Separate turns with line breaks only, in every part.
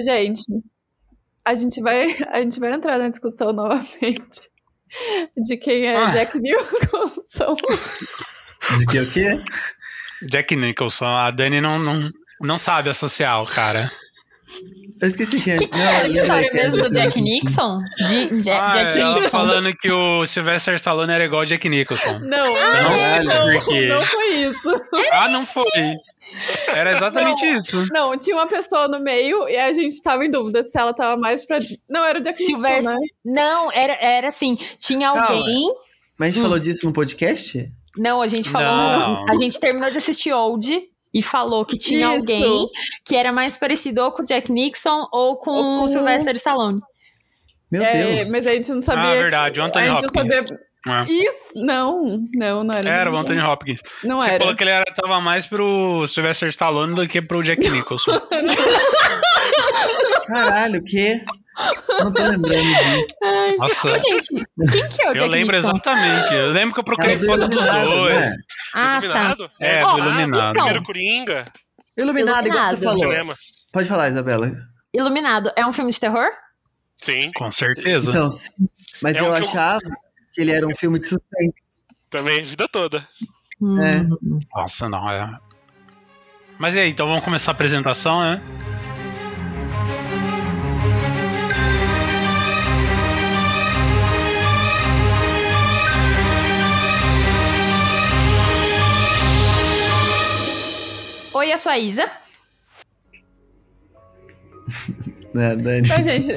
Gente, a gente vai, a gente vai entrar na discussão novamente de quem é
Ah.
Jack Nicholson.
De que o quê?
Jack Nicholson, a Dani não, não, não sabe associar o cara.
Eu esqueci quem é.
que, que
Não,
é a história
é
mesmo do
Jack
Nixon? De, de-
Ah,
Jack
ela
Nixon.
falando que o Sylvester Stallone era igual o Jack Nicholson.
Não,
não
não, não, foi isso.
Ah, não foi. Era exatamente
Não.
isso.
Não, tinha uma pessoa no meio e a gente tava em dúvida se ela tava mais pra. Não, era o Jack
Sylvester-
né?
Não, era, era assim, tinha
Calma.
alguém...
Mas a gente
Hum.
falou disso no podcast?
Não, a gente falou...
Não.
A gente terminou de assistir Old e falou que tinha
Isso.
alguém que era mais parecido ou com o Jack Nixon ou com
Ou com-
o Sylvester Stallone.
Meu
É,
Deus.
mas a gente não sabia.
Ah, verdade, o Anthony
a gente
Hopkins.
não sabia.
É.
Isso! Não, não, não era.
Era o Anthony Hopkins.
Não
Você
era.
falou que ele era, tava mais pro Sylvester Stallone do que pro Jack Nicholson.
Caralho, o quê? Não tô lembrando disso.
Nossa,
Ô, gente, quem que é o
eu
Jack
lembro
Nixon?
exatamente. Eu lembro que eu procurei
É do
foto dos
Iluminado,
dois.
né?
Ah, tá.
Iluminado?
É,
Ó,
do Iluminado.
então.
Primeiro Coringa,
Iluminado, igual você
Iluminado.
falou.
cinema.
Pode falar, Isabela.
Iluminado é um filme de terror?
Sim,
Com certeza.
Então, sim. Mas
É
eu
um filme-
achava que ele era um filme de suspense.
também, a vida toda.
É.
Nossa, não, é. Mas e aí, então vamos começar a apresentação, né?
Oi, eu sou a Isa.
Né, Dani?
Mas, gente,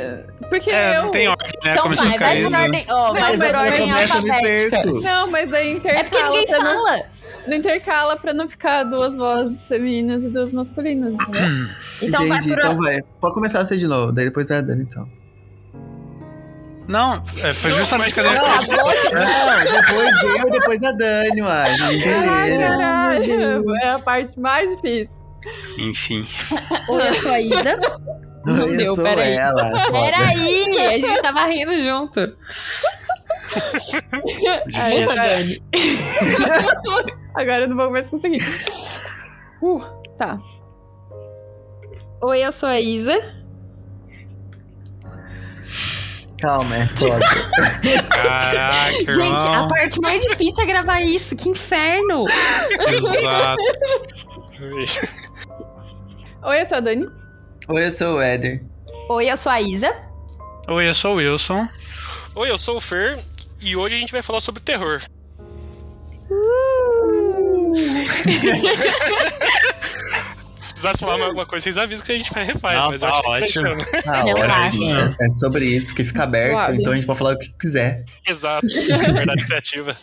porque
É,
eu.
não tem ordem, né?
Então
Começou
vai,
a
vai
ficar
por ordem. Ó, vai
Mas
por ordem alfabética.
Não, mas aí
É porque
intercala.
ninguém
pra não,
fala.
não intercala pra não ficar duas vozes femininas e duas masculinas, entendeu?
Então vai
Entendi,
por
então vai. Pode começar você de novo, daí depois vai a Dani, então.
Não, é, foi
Não,
justamente
mas
que eu
não,
Não, depois eu, depois a Dani, Entenderam?
caralho, é a parte mais difícil.
Enfim.
Oi, eu sou a Isa. Não
eu
deu, peraí.
ela.
Peraí, a gente tava rindo junto.
Aí,
Ufa. Dani.
Agora eu não vou mais conseguir. Uh, tá.
Oi, eu sou a Isa.
Calma, é foda.
Caraca,
Gente, a
irmão.
parte mais difícil é gravar isso. Que inferno.
Exato.
Oi, eu sou a Dani.
Oi, eu sou o Éder.
Oi, eu sou a Isa.
Oi, eu sou o Wilson.
Oi, eu sou o Fer e hoje a gente vai falar sobre terror. Se precisasse falar mais alguma coisa, vocês avisam que a gente vai refaz,
Não,
mas
tá
eu acho que
ótimo.
tá
Ah,
Relaxa.
ótimo. É, é sobre isso, porque fica aberto,
Suave.
então a gente pode falar o que quiser.
Exato, verdade criativa.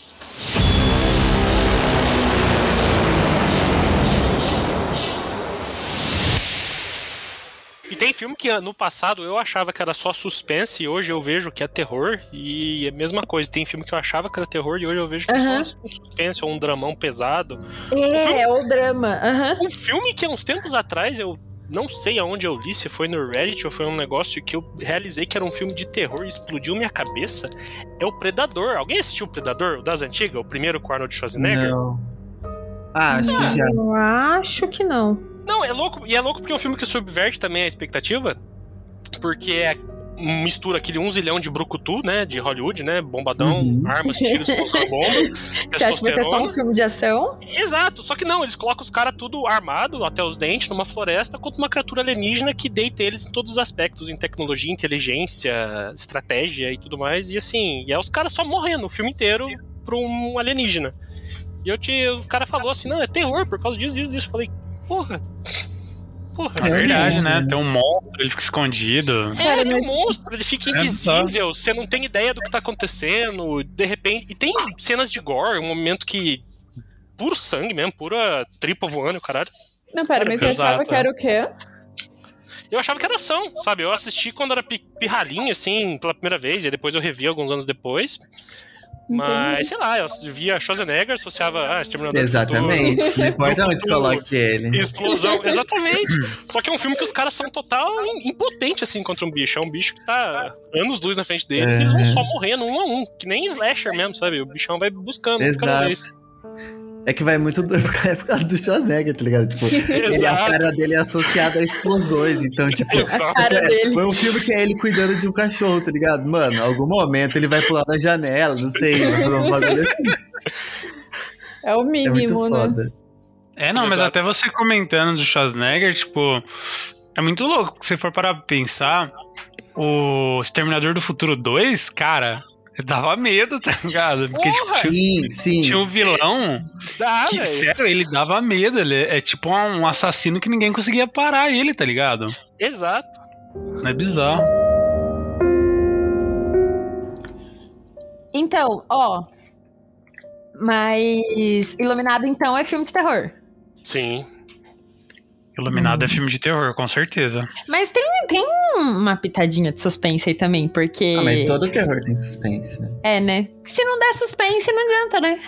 E tem filme que no passado eu achava que era só suspense e hoje eu vejo que é terror. E é a mesma coisa. Tem filme que eu achava que era terror e hoje eu vejo que é só um suspense ou um dramão pesado.
É, é o drama.
Um filme que há uns tempos atrás eu não sei aonde eu li, se foi no Reddit ou foi um negócio que eu realizei que era um filme de terror e explodiu minha cabeça, é o Predador. Alguém assistiu o Predador, o das antigas, o primeiro com Arnold Schwarzenegger?
Não. Ah, acho que já.
Eu acho que não.
Não, é louco, e é louco porque é um filme que subverte também a expectativa, porque é mistura aquele um zilhão de brucutu, né, de Hollywood, né, bombadão,
Uhum.
armas, tiros, explosão, bomba,
Você acha que vai ser só um filme de ação?
Exato, só que não, eles colocam os caras tudo armado até os dentes numa floresta contra uma criatura alienígena que deita eles em todos os aspectos, em tecnologia, inteligência, estratégia e tudo mais. E assim, e é os caras só morrendo o filme inteiro pra um alienígena. E eu te, o cara falou assim: não, é terror por causa disso, disso, disso. Eu falei, porra. Porra,
É verdade, né?
né?
Tem um monstro, ele fica escondido.
É, ele é um monstro, ele fica
É
invisível, você não tem ideia do que tá acontecendo, de repente. E tem cenas de gore, um momento que. Puro sangue mesmo, pura tripa voando, caralho.
Não, pera, mas você
Exato,
achava que
é.
era o quê?
Eu achava que era ação, sabe? Eu assisti quando era pi- pirralhinho, assim, pela primeira vez, e depois eu revi alguns anos depois. Mas, sei lá, eu via Schwarzenegger, associava, ah, Exterminador do
Exatamente. Não importa onde coloque ele.
Explosão, exatamente. Só que é um filme que os caras são total im- impotentes, assim, contra um bicho. É um bicho que tá anos luz na frente deles e eles vão
É.
só morrendo um a um. Que nem slasher mesmo, sabe? O bichão vai buscando, cada
Exato.
vez.
É que vai muito do, é por causa do Schwarzenegger, tá ligado? Tipo, ele, a cara dele é associada a explosões. Então, tipo, é,
dele.
foi um filme que é ele cuidando de um cachorro, tá ligado? Mano, em algum momento ele vai pular da janela, não sei, bagulho assim.
É o
É muito
mínimo, né?
foda.
É, não, mas
Exato.
até você comentando do Schwarzenegger, tipo, é muito louco. Se for parar pra pensar, o Exterminador do Futuro 2, cara, dava medo, tá ligado? Porque tipo, tinha,
Sim, sim.
tinha um vilão
Dá,
que,
velho.
sério, ele dava medo. Ele é tipo um assassino que ninguém conseguia parar ele, tá ligado?
Exato.
É bizarro.
Então, ó. Mas Iluminado, então, é filme de terror.
Sim.
Iluminado é filme de terror, com certeza.
Mas tem, tem uma pitadinha de suspense aí também, porque.
Ah, mas todo terror tem suspense, né?
É, né? Se não der suspense, não adianta, né?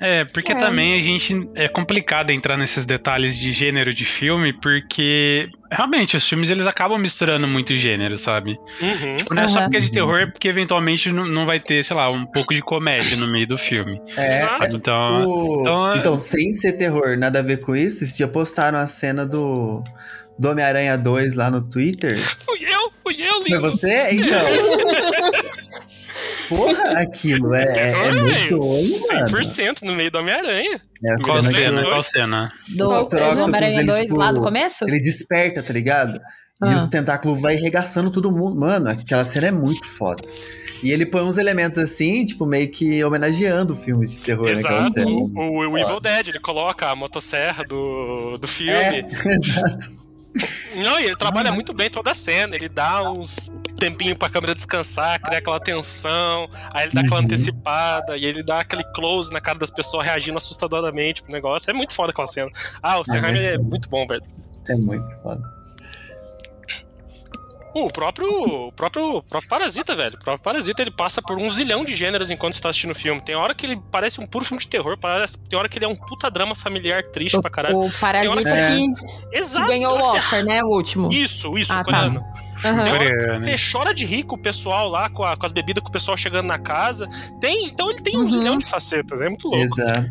É,
É, porque
É.
também a gente. É complicado entrar nesses detalhes de gênero de filme, porque realmente os filmes eles acabam misturando muito gênero, sabe?
Uhum.
Tipo, não é só
Aham.
porque é de terror, é porque eventualmente não, não vai ter, sei lá, um pouco de comédia no meio do filme.
é.
Exato.
Então.
O-
então,
Então,
é-
sem ser terror, nada a ver com isso, esse dia postaram a cena do, do Homem-Aranha 2 lá no Twitter.
Fui eu, fui eu,
Foi
lindo.
você? Então. Porra, aquilo é, é, é muito mano.
100% no meio do Homem-Aranha.
É a
Qual
cena que
cena?
dois.
Qual cena?
Do? Homem-Aranha
Eles,
2
tipo,
lá do começo?
Ele desperta, tá ligado? E
Ah.
os tentáculos vai arregaçando todo mundo. Mano, aquela cena é muito foda. E ele põe uns elementos assim, tipo, meio que homenageando filmes de terror naquela
Exato.
cena.
O, o Evil Dead, ele coloca a motosserra do, do filme.
É, exato.
Não, e ele trabalha muito bem toda a cena. Ele dá uns tempinho pra câmera descansar, cria aquela tensão, aí ele dá aquela
Uhum.
antecipada, e ele dá aquele close na cara das pessoas reagindo assustadoramente pro negócio. É muito foda aquela cena. Ah, o
muito
é
bom.
muito bom, velho.
É muito foda.
O próprio, o próprio, o próprio Parasita, velho. O próprio Parasita, ele passa por um zilhão de gêneros enquanto você tá assistindo o filme. Tem hora que ele parece um puro filme de terror, parece, tem hora que ele é um puta drama familiar triste pra caralho.
O Parasita
É.
que
Exato.
ganhou o Oscar, né? O último.
Isso, isso,
Ah, tá.
coreano. Que
Coreano.
você chora de rir com o pessoal lá, com, a- com as bebidas, com o pessoal chegando na casa. Tem, então ele tem um
Uhum.
zilhão de facetas, é muito louco.
Exato.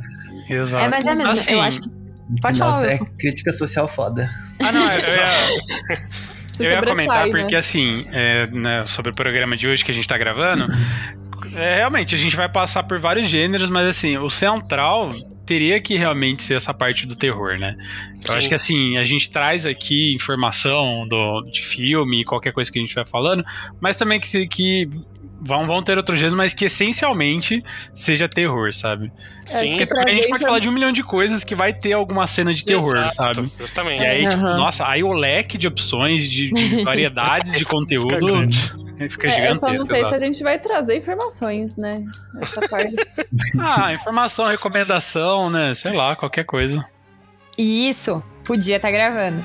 Exato.
É, mas é mesmo.
Assim,
Eu acho que. Pode
Nossa,
falar,
é crítica social foda.
Ah, não, eu ia,
Se
eu ia comentar
né?
porque, assim, é, né, sobre o programa de hoje que a gente tá gravando, é, realmente, a gente vai passar por vários gêneros, mas, assim, o central teria que realmente ser essa parte do terror, né? Eu
Sim.
acho que, assim, a gente traz aqui informação do, de filme, qualquer coisa que a gente vai falando, mas também que, que vão, vão ter outros gêneros, mas que essencialmente seja terror, sabe?
Sim,
Porque
pra
a gente pode falar de um milhão de coisas que vai ter alguma cena de terror,
Exato,
sabe?
Justamente.
E aí, tipo,
Aham.
nossa, aí o leque de opções, de, de variedades de conteúdo fica
É, eu só não sei se
exato.
a gente vai trazer informações, né? Essa parte.
Ah, informação, recomendação, né? Sei lá, qualquer coisa.
Isso, podia estar gravando.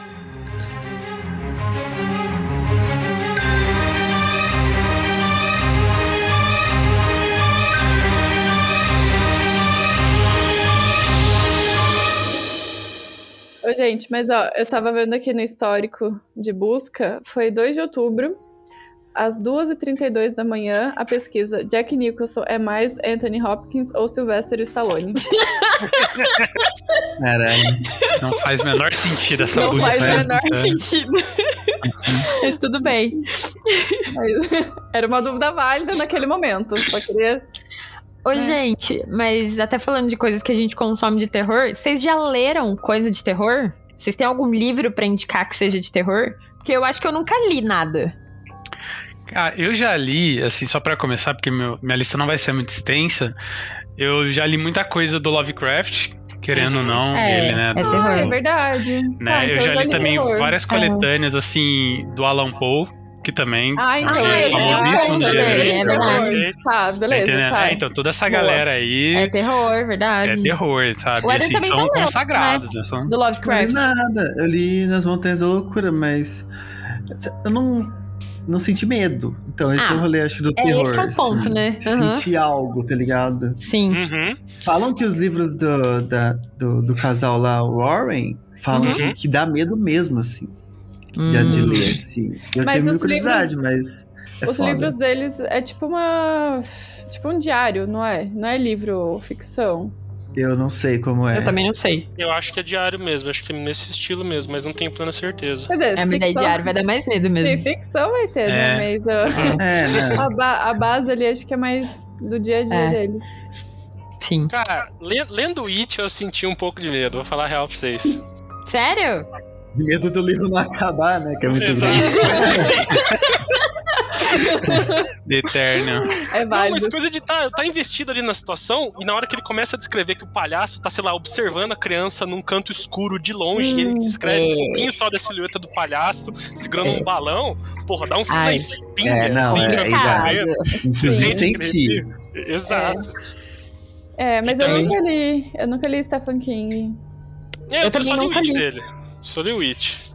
Ô, gente, mas ó, eu tava vendo aqui no histórico de busca, foi 2 de outubro, às 2h32 da manhã, a pesquisa Jack Nicholson é mais Anthony Hopkins ou Sylvester Stallone?
Caralho.
Não faz o menor sentido essa
Não
busca.
faz o
né?
menor
É.
sentido. Mas tudo bem.
Mas era uma dúvida válida naquele momento. Só queria.
Ô,
É.
gente, mas até falando de coisas que a gente consome de terror, vocês já leram coisa de terror? Vocês têm algum livro pra indicar que seja de terror? Porque eu acho que eu nunca li nada.
Ah, eu já li, assim, só pra começar, porque meu- minha lista não vai ser muito extensa. Eu já li muita coisa do Lovecraft, querendo ou não,
É,
ele, né?
é
do-
terror.
Ah, é verdade.
né?
Ah,
eu
então
já li
li
também
terror.
várias coletâneas, assim, do Alan Poe, que também
Ah, então.
Ah,
é
ele
famosíssimo
é
no
também,
gênero de
é
terror.
verdade.
Tá, beleza. Tá.
É, então, toda essa
Boa.
galera aí
É
é,
terror, verdade.
terror, sabe?
O
Assim, são
leu,
consagrados, né? São...
Do
Não li
Lovecraft.
nada. Eu li nas Montanhas da Loucura, mas eu não, não senti medo. Então, esse
Ah,
é o rolê, acho, do
é
terror.
esse que é o ponto,
assim.
né? Aham.
sentir algo, tá ligado?
Sim.
Uhum.
Falam que os livros do, da- do, do casal lá, Warren, falam
Uhum.
que, que dá medo mesmo, assim. Já de
Hum.
ler, assim. Eu
Mas
tenho muita
os
curiosidade, mas é
Os
foda.
livros deles é tipo uma. Tipo um diário, não é? Não é livro ficção.
Eu não sei como é.
Eu também não sei.
Eu acho que é diário mesmo, acho que é nesse estilo mesmo, mas não tenho plena certeza.
Quer dizer,
É, mas aí
ficção-
diário vai dar mais medo
Sim,
mesmo.
ficção vai ter, né?
É.
Mas ó,
É, né?
a, ba- a base ali acho que é mais do dia a dia
É.
dele.
Sim.
Cara, le- lendo It eu senti um pouco de medo, vou falar a real pra vocês.
Sério?
De medo do livro não acabar, né? Que é muito
Exato.
grande.
Eterno.
É
Não, mas coisa de tá, tá investido ali na situação e na hora que ele começa a descrever que o palhaço tá, sei lá, observando a criança num canto escuro de longe e ele descreve um
é.
pouquinho só da silhueta do palhaço segurando um balão, porra, dá um na
Ai.
espinha,
É, não,
assim,
é, é, sentir.
Exato.
É, mas
Então-
eu nunca li. Eu nunca li Stephen King.
É, eu,
Eu também nunca li.
dele. Li o It.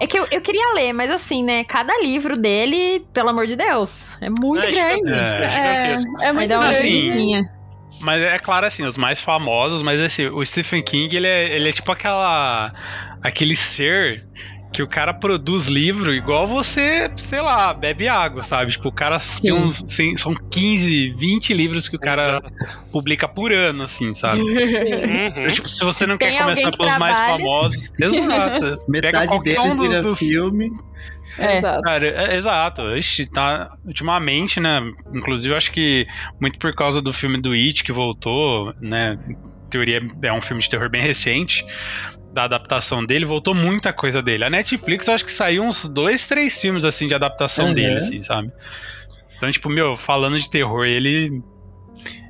É que eu, eu queria ler, mas assim, né? Cada livro dele, pelo amor de Deus, é muito
É,
grande.
É.
É
Vai
muito
dar uma
Assim,
grande.
preguicinha.
Mas é claro, assim, os mais famosos, mas assim, o Stephen King, ele é, ele é tipo aquela. aquele ser que o cara produz livro igual você, sei lá, bebe água, sabe? Tipo, o cara tem uns. tem- são 15, 20 livros que o cara
Exato.
publica por ano, assim, sabe?
Uhum.
Tipo, se você não
Tem
quer começar
que
pelos mais famosos. Exato. Pega
Metade deles
um do-
vira
dos-
filme.
É.
Exato.
Cara, é- exato. Ixi, tá. Ultimamente, né? Inclusive, acho que muito por causa do filme do It que voltou, né? Em teoria é um filme de terror bem recente. Da adaptação dele, voltou muita coisa dele. A Netflix, eu acho que saiu uns dois, três filmes assim de adaptação
Uhum.
dele, assim, sabe? Então, tipo, meu, falando de terror, ele.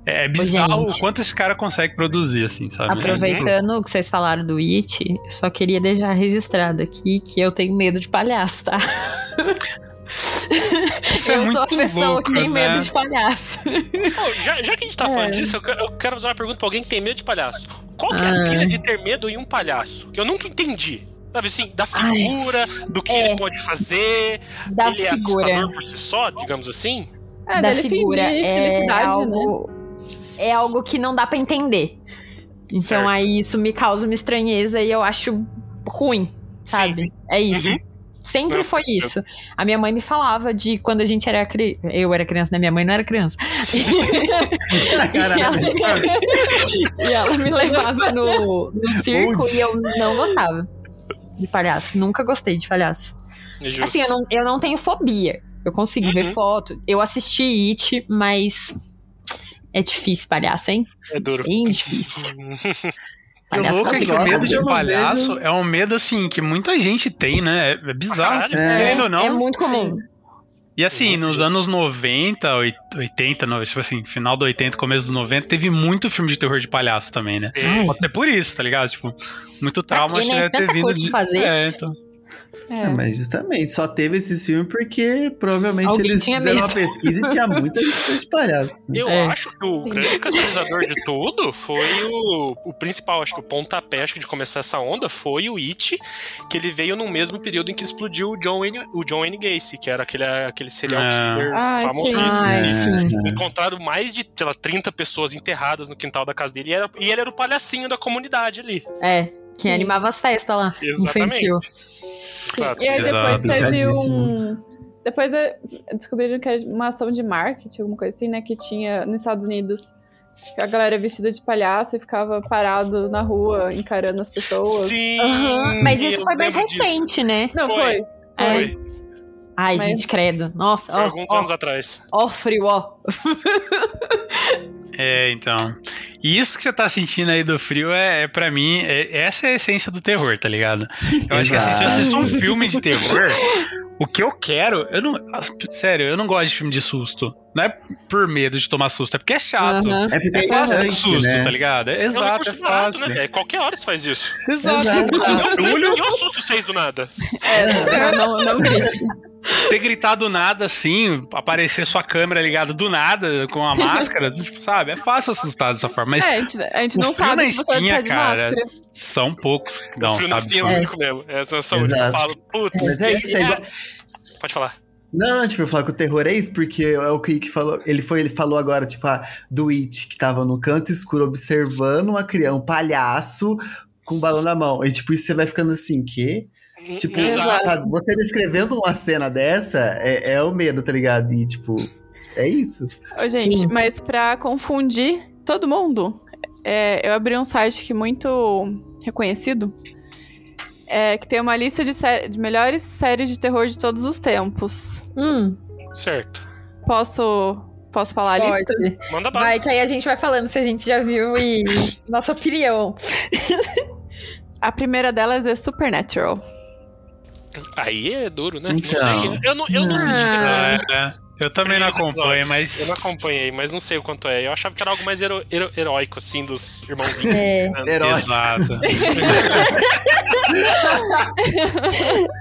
É bizarro
gente.
o quanto esse cara consegue produzir, assim, sabe?
Aproveitando que vocês falaram do It, eu só queria deixar registrado aqui que eu tenho medo de palhaço, tá?
Isso é
eu sou a pessoa
louco,
que tem
né?
medo de palhaço.
Pô, já, já que a gente tá
É.
falando disso, eu, eu quero fazer uma pergunta pra alguém que tem medo de palhaço. Qual que é a
Ah.
pilha de ter medo em um palhaço? Que eu nunca entendi. Sabe assim, da
Ai,
figura, do que
é.
ele pode fazer.
Da
ele é
figura.
assustador por si só, digamos assim?
É,
da
dele
figura
fingir
é
felicidade, né?
algo, é algo que não dá pra entender. Então
Certo.
aí isso me causa uma estranheza e eu acho ruim, sabe? É isso.
Uhum.
Sempre
Não,
foi isso. A minha mãe me falava de quando a gente era criança. Eu era criança, né? Minha mãe não era criança. e,
Caralho.
ela... e ela me levava no, no circo
Onde?
e eu não gostava de palhaço. Nunca gostei de palhaço.
É.
Assim, eu não, eu não tenho fobia. Eu consigo
Uhum.
ver foto. Eu assisti It, mas é difícil palhaço, hein?
É duro.
Bem difícil.
E o
Palhaço
louco é que o medo de palhaço
vejo.
é um medo, assim, que muita gente tem, né? É, é bizarro.
Caralho.
É.
Querendo ou não.
é muito comum.
E assim, nos anos 90, oit- 80, no- tipo assim, final do 80, começo do 90, teve muito filme de terror de palhaço também, né?
É.
Pode ser por isso, tá ligado? Tipo, muito trauma que
né?
deve ter vindo
coisa
de.
fazer.
É, então.
É.
É, mas justamente, só teve esses filmes porque provavelmente
Alguém
eles fizeram
medo.
uma pesquisa e tinha muita gente de palhaço.
Eu
É.
acho que o grande catalisador de tudo foi o, o principal, acho que o pontapé acho que de começar essa onda foi o It, que ele veio no mesmo período em que explodiu o John Wayne, o John Wayne Gacy, que era aquele, aquele serial
Ah.
killer
sim.
famosíssimo.
Sim.
Encontraram mais de, sei lá, 30 pessoas enterradas no quintal da casa dele e, era- e ele era o palhacinho da comunidade ali.
É, quem animava as festas lá.
Exatamente.
Infantil.
Exato.
E aí depois
Exato.
teve um. Depois descobriram que era uma ação de marketing, alguma coisa assim, né? Que tinha nos Estados Unidos. Que a galera vestida de palhaço e ficava parado na rua encarando as pessoas.
Sim!
Aham, Mas isso foi mais
lembro disso.
recente, né?
Não,
Foi.
foi.
É.
Foi,
Ai,
Mas-
gente, credo. Nossa,
foi
ó,
alguns
ó,
anos atrás.
ó, frio, ó.
É, então. E isso que você tá sentindo aí do frio é, é para mim, é- essa é a essência do terror, tá ligado? Eu acho que assim, se eu assisto um filme de terror, o que eu quero, eu não. Sério, eu não gosto de filme de susto. Não é por medo de tomar susto, é porque é chato.
Aham.
É porque é
É fácil
irritante,
susto,
né?
tá ligado? É,
É
exato, é fácil.
né, velho? Qualquer hora você faz isso.
Exato.
Exato.
Não, eu assusto vocês do nada.
É, não, não grite.
Você gritar do nada assim, aparecer sua câmera ligada do nada com a máscara, tipo, sabe? É fácil assustar dessa forma, mas
É, a gente, a gente
o
não sabe
na
que você
espinha,
tá de
cara,
máscara.
são poucos que
o
dão,
frio na espinha é o único mesmo. É a sensação que eu falo, putz.
Mas é isso, é igual-
Pode falar.
Não, tipo, eu falo que o terror é isso, porque é o que falou. Ele foi, ele falou agora, tipo, ah, do It, que tava no canto escuro observando uma criança, um palhaço com um balão na mão. E, tipo, isso você vai ficando assim, quê? Tipo,
Exato.
sabe, você descrevendo uma cena dessa é, é o medo, tá ligado? E, tipo, é isso.
Ô, gente,
Sim.
mas pra confundir todo mundo, é, eu abri um site que muito reconhecido. É, que tem uma lista de, sé- de melhores séries de terror de todos os tempos.
Hum,
Certo.
Posso, posso falar a lista?
pode.
Manda bala.
Vai, que aí a gente vai falando se a gente já viu e nossa opinião.
A primeira delas é Supernatural.
Aí é duro, né?
Então.
Não sei. Eu não, eu não assisti
Ah.
É, eu também não acompanho,
episódios.
mas.
Eu não acompanhei, mas não sei o quanto é. Eu achava que era algo mais hero, hero- heróico, assim, dos irmãozinhos.
É.
né?
Herói.
Exato.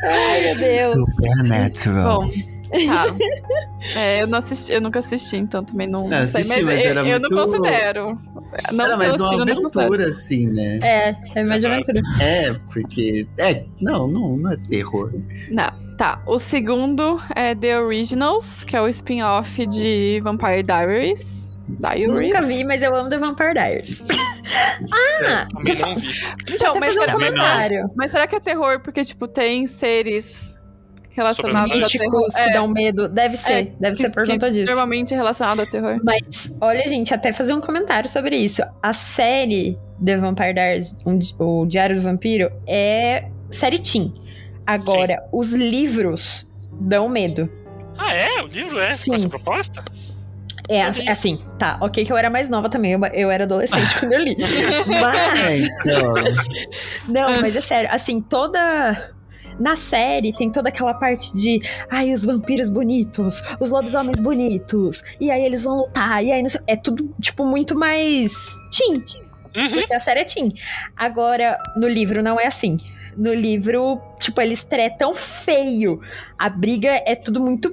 Ai, meu Deus.
Supernatural.
Bom, tá. É, eu, não assisti, eu nunca assisti, então também não,
Não,
não sei.
assisti, mas
eu,
era
eu
muito-
não considero. Não
Era mais uma aventura, assim, né?
É, é mais
Exato.
aventura.
É, porque. É, não, não, não é terror.
Não, tá. O segundo é The Originals, que é o spin-off de Vampire Diaries. Diaries.
Nunca vi, mas eu amo The Vampire Diaries. ah,
Também não vi.
eu
Então,
até
mas
um comentário.
mas será que é terror porque, tipo, tem seres relacionados a terror?
Que dão medo. Deve ser,
É,
deve ser por
que
conta disso.
Normalmente é relacionado a terror.
Mas, olha, gente, até fazer um comentário sobre isso. A série The Vampire Diaries, um o Diário do Vampiro, é série teen. Agora, os livros dão medo.
Ah, é? O livro é?
Sim.
Com essa proposta?
É assim, tá, ok que eu era mais nova também, eu, eu era adolescente quando eu li. Mas,
É, então.
não, mas é sério, assim, toda... Na série tem toda aquela parte de ai, os vampiros bonitos, os lobisomens bonitos, e aí eles vão lutar, e aí não sei, é tudo, tipo, muito mais teen.
Uhum.
Porque a série é teen. Agora, no livro não é assim. No livro, tipo, eles tretam feio. A briga é tudo muito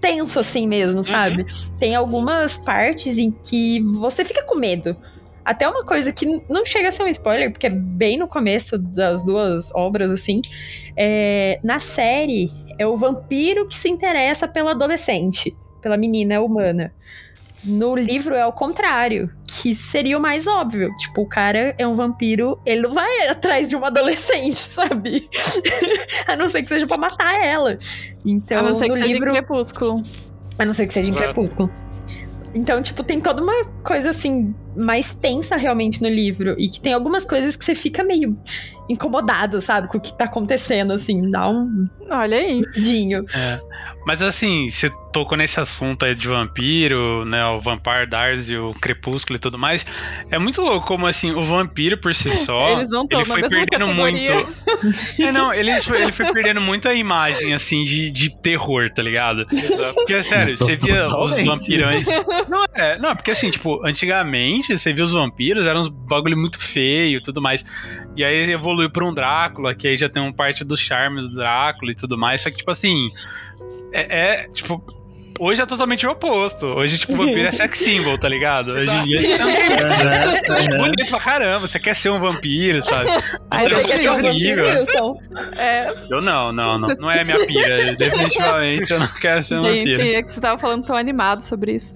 tenso assim mesmo, sabe? Tem algumas partes em que você fica com medo. Até uma coisa que não chega a ser um spoiler, porque é bem no começo das duas obras, assim. É, na série, é o vampiro que se interessa pela adolescente, pela menina humana. No livro é o contrário, que seria o mais óbvio. Tipo, o cara é um vampiro, ele não vai atrás de uma adolescente, sabe? a não ser que seja pra matar ela. Então,
a não ser que
no
seja
livro.
em Crepúsculo.
A não ser que seja em. Crepúsculo. Então, tipo, tem toda uma coisa assim, mais tensa realmente no livro. E que tem algumas coisas que você fica meio incomodado, sabe? Com o que tá acontecendo, assim, dá um
Olha aí.
medinho.
É. Mas assim, você tocou nesse assunto aí de vampiro, né? O Vampire Diaries e o Crepúsculo e tudo mais. É muito louco como assim, o vampiro por si só.
Eles não
ele foi perdendo
categoria.
muito. É, não, ele foi, ele foi perdendo muito a imagem, assim, de, de terror, tá ligado?
Exato.
Porque, é sério, você via os vampirões. Não, é, não, porque assim, tipo, antigamente você via os vampiros, eram uns bagulho muito feio e tudo mais. E aí evoluiu pra um Drácula, que aí já tem uma parte dos charmes do Drácula e tudo mais. Só que, tipo assim. É, é, tipo. Hoje é totalmente o oposto. Hoje, tipo, vampiro é sex symbol, tá ligado? Hoje em dia você não tem bonito pra caramba, você quer ser um vampiro, sabe?
Aí você quer ser um
horrível.
Wilson.
É,
Eu não, não, não. Não é minha pira. Definitivamente eu não quero ser um vampiro.
gente, é que você tava falando tão animado sobre isso.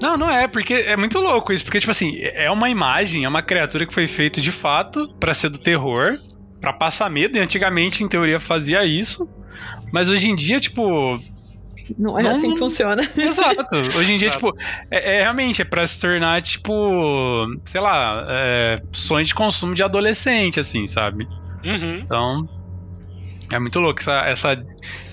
Não, não é, porque é muito louco isso. Porque, tipo assim, é uma imagem, é uma criatura que foi feita de fato pra ser do terror, pra passar medo, e antigamente, em teoria, fazia isso. Mas hoje em dia, tipo.
Não é
Não-
assim que funciona.
Exato. Hoje em dia,
Exato.
tipo, é, é realmente é pra se tornar, tipo, sei lá, é, sonho de consumo de adolescente, assim, sabe?
Uhum.
Então, é muito louco essa, essa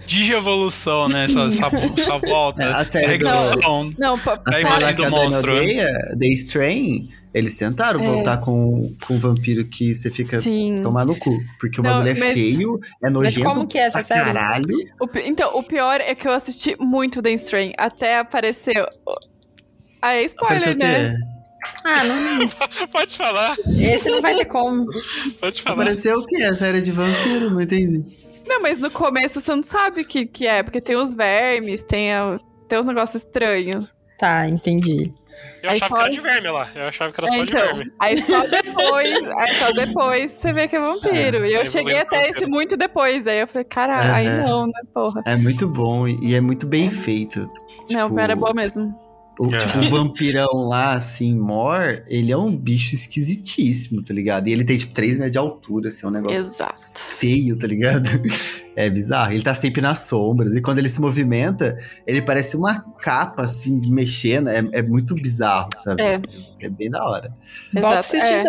digievolução, né? Essa, essa, essa volta.
É, a série do-
regressão.
Não, pa-
A série
imagem do monstro.
Odeia, The Strain, eles tentaram voltar com, com um vampiro que você fica
sim.
tomar no cu. Porque o
Não,
bagulho é
mas-
feio, é nojento
como que é essa
pra
série?
caralho.
O então, o pior é que eu assisti muito The Strain, até apareceu... Ah, é
Apareceu
spoiler,
o
né?
Ah, não,
Pode falar,
esse não vai ter como.
pode falar.
Apareceu o quê? A série de vampiro? Não entendi.
Não, mas no começo você não sabe o que, que é, porque tem os vermes, tem, a- tem uns negócios estranhos.
Tá, entendi.
Eu
Aí
achava que
fora-
era de verme lá. Eu achava que era
É,
só de
então,
verme.
aí só depois, aí só depois você vê que é vampiro. E eu
Aí
cheguei até esse muito depois. Aí eu falei, cara, aí
Aham.
não, né, porra.
É muito bom e é muito bem feito.
não,
Tipo,
pera, é boa mesmo.
O,
É.
tipo, o vampirão lá, assim, Mor, ele é um bicho esquisitíssimo, tá ligado? E ele tem, tipo, 3 metros de altura, assim, é um negócio
Exato.
feio, tá ligado? É bizarro. Ele tá sempre nas sombras. E quando ele se movimenta, ele parece uma capa, assim, mexendo. É, é muito bizarro, sabe?
É.
É bem da hora.
Exato,
assistir
é.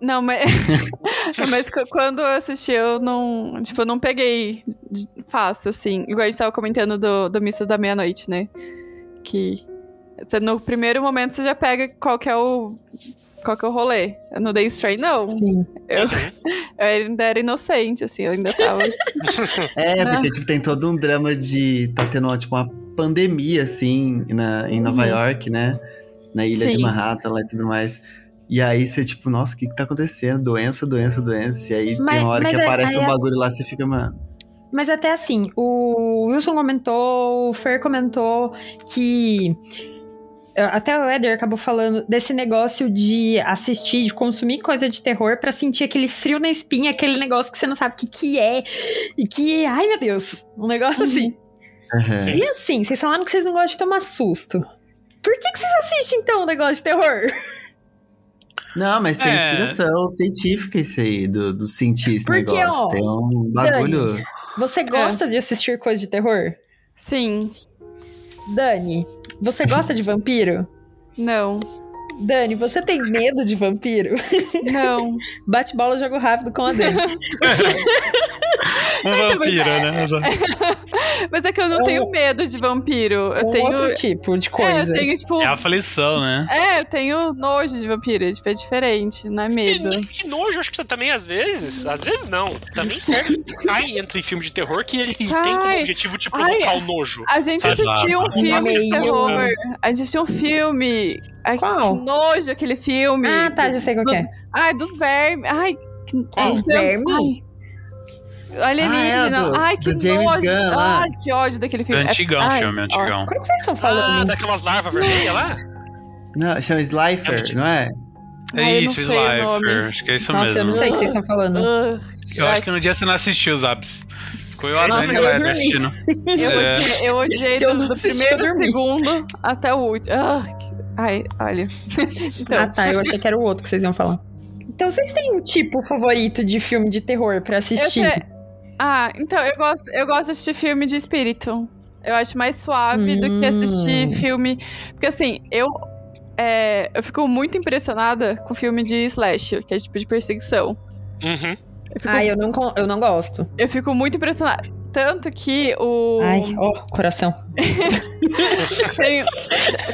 Não, mas, mas qu- quando eu assisti, eu não. Tipo, eu não peguei fácil, assim. Igual a gente tava comentando do, do Missa da Meia-Noite, né? Que você, no primeiro momento você já pega qual que é o. Qual que é o rolê? No Day Stray, não.
Sim.
Eu, eu ainda era inocente, assim, eu ainda tava.
É,
Né?
porque, tipo, tem todo um drama de. Tá tendo, tipo, uma pandemia, assim, na, em Nova
Uhum.
York, né? Na ilha de
Sim.
Manhattan lá e tudo mais. E aí você, tipo, nossa, o que que tá acontecendo? Doença, doença, doença. E aí
Mas-
tem uma hora que
é-
aparece um
é-
bagulho lá, você fica, mano.
Mas até assim, o Wilson comentou, o Fer comentou que. Até o Eder acabou falando desse negócio de assistir, de consumir coisa de terror pra sentir aquele frio na espinha, aquele negócio que você não sabe o que, que é. E que, ai meu Deus, um negócio assim.
Sim.
E assim, vocês falaram que vocês não gostam de tomar susto. Por que, que vocês assistem então um negócio de terror?
Não, mas tem
É.
explicação científica isso aí, do, do sentir esse
Porque,
negócio.
ó,
tem um bagulho.
Você gosta de assistir coisa de terror?
Sim,
Dani, você gosta de vampiro?
não,
Dani, você tem medo de vampiro?
não.
Bate bola, jogo rápido com a Dani.
Um vampiro,
é-
né?
Mas é que eu não
É um-
tenho medo de vampiro. Eu
um
tenho.
outro tipo de
É,
coisa.
eu tenho, tipo.
É a aflição, né?
É, eu tenho nojo de vampiro, tipo, é diferente, não é medo.
E, e nojo, acho que também às vezes, às vezes não. Também serve. Cai entre filme de terror que ele tem como objetivo de
Ai,
provocar o nojo.
A gente assistiu um filme de terror. A gente assistiu um filme. Ai,
Qual?
Nojo aquele filme.
Ah, tá, já sei qual que é.
Ai, dos vermes. Ai, que
Dos vermes?
Alienígena.
Ah, é, do-
Ai, que
do James
nojo.
Gunn lá.
Ai, que ódio daquele
É
filme.
antigão
Ai,
filme,
ó.
antigão.
Como que vocês estão
Ah,
falando?
daquelas larvas vermelhas lá?
Não, chama
É
Slifer,
muito-
não é?
É
Ai,
isso. Slifer. Acho que é isso
Nossa,
mesmo.
eu não sei o que vocês estão falando.
Ah,
Eu acho que no dia você não assistiu os apps. Ficou eu, a
Nossa,
eu
assistindo.
Eu
É.
odiei, eu odiei do, do primeiro segundo até o último. Ah, que- ai, olha. Então,
Ah, tá, eu achei que era o outro que vocês iam falar. Então vocês têm um tipo favorito de filme de terror pra
eu
assistir?
sei- Ah, então, eu gosto, eu gosto de assistir filme de espírito. Eu acho mais suave do que
Hum.
assistir filme. Porque assim, eu. é, eu fico muito impressionada com filme de slasher, que é tipo de perseguição.
Uhum.
Eu fico,
Ah, eu não, eu não gosto.
eu fico muito impressionada. Tanto que o.
Ai, ó, coração.
Tem,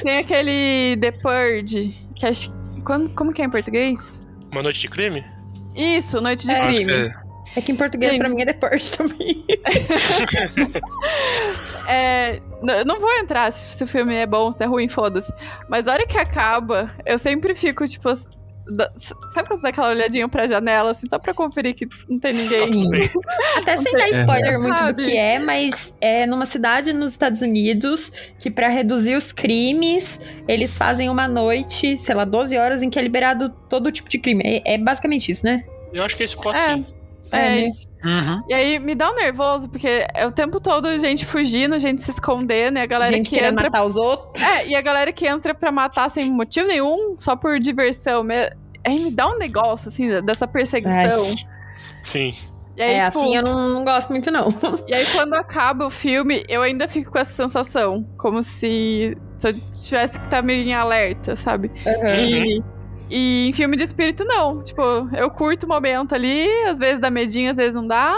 tem aquele The Purge, que acho. Como, como que é em português?
Uma noite de crime?
Isso, Noite de
É.
Crime.
que-
É que em português
Sim.
pra mim é The Purge também.
É, não vou entrar se, se o filme é bom, se é ruim, foda-se. Mas a hora que acaba, eu sempre fico, tipo. Sabe quando você dá aquela olhadinha pra janela, assim, só pra conferir que não tem ninguém?
Até sem dar spoiler
É.
muito do
Sabe?
que é, mas é numa cidade nos Estados Unidos que pra reduzir os crimes, eles fazem uma noite, sei lá, 12 horas em que é liberado todo tipo de crime. É, é basicamente isso, né?
Eu acho que esse pode
É.
ser.
É,
É,
isso.
Uhum.
E aí me dá um nervoso, porque é o tempo todo gente fugindo, gente se escondendo, e a galera
Gente
que entra.
matar os outros.
É, e a galera que entra pra matar sem motivo nenhum, só por diversão. Me... Aí me dá um negócio, assim, dessa perseguição.
Sim.
E aí,
é,
tipo,
assim eu não, não gosto muito, não.
E aí, quando acaba o filme, eu ainda fico com essa sensação. Como se, se eu tivesse que estar meio em alerta, sabe? E, e em filme de espírito, não. Tipo, eu curto o momento ali, às vezes dá medinho, às vezes não dá.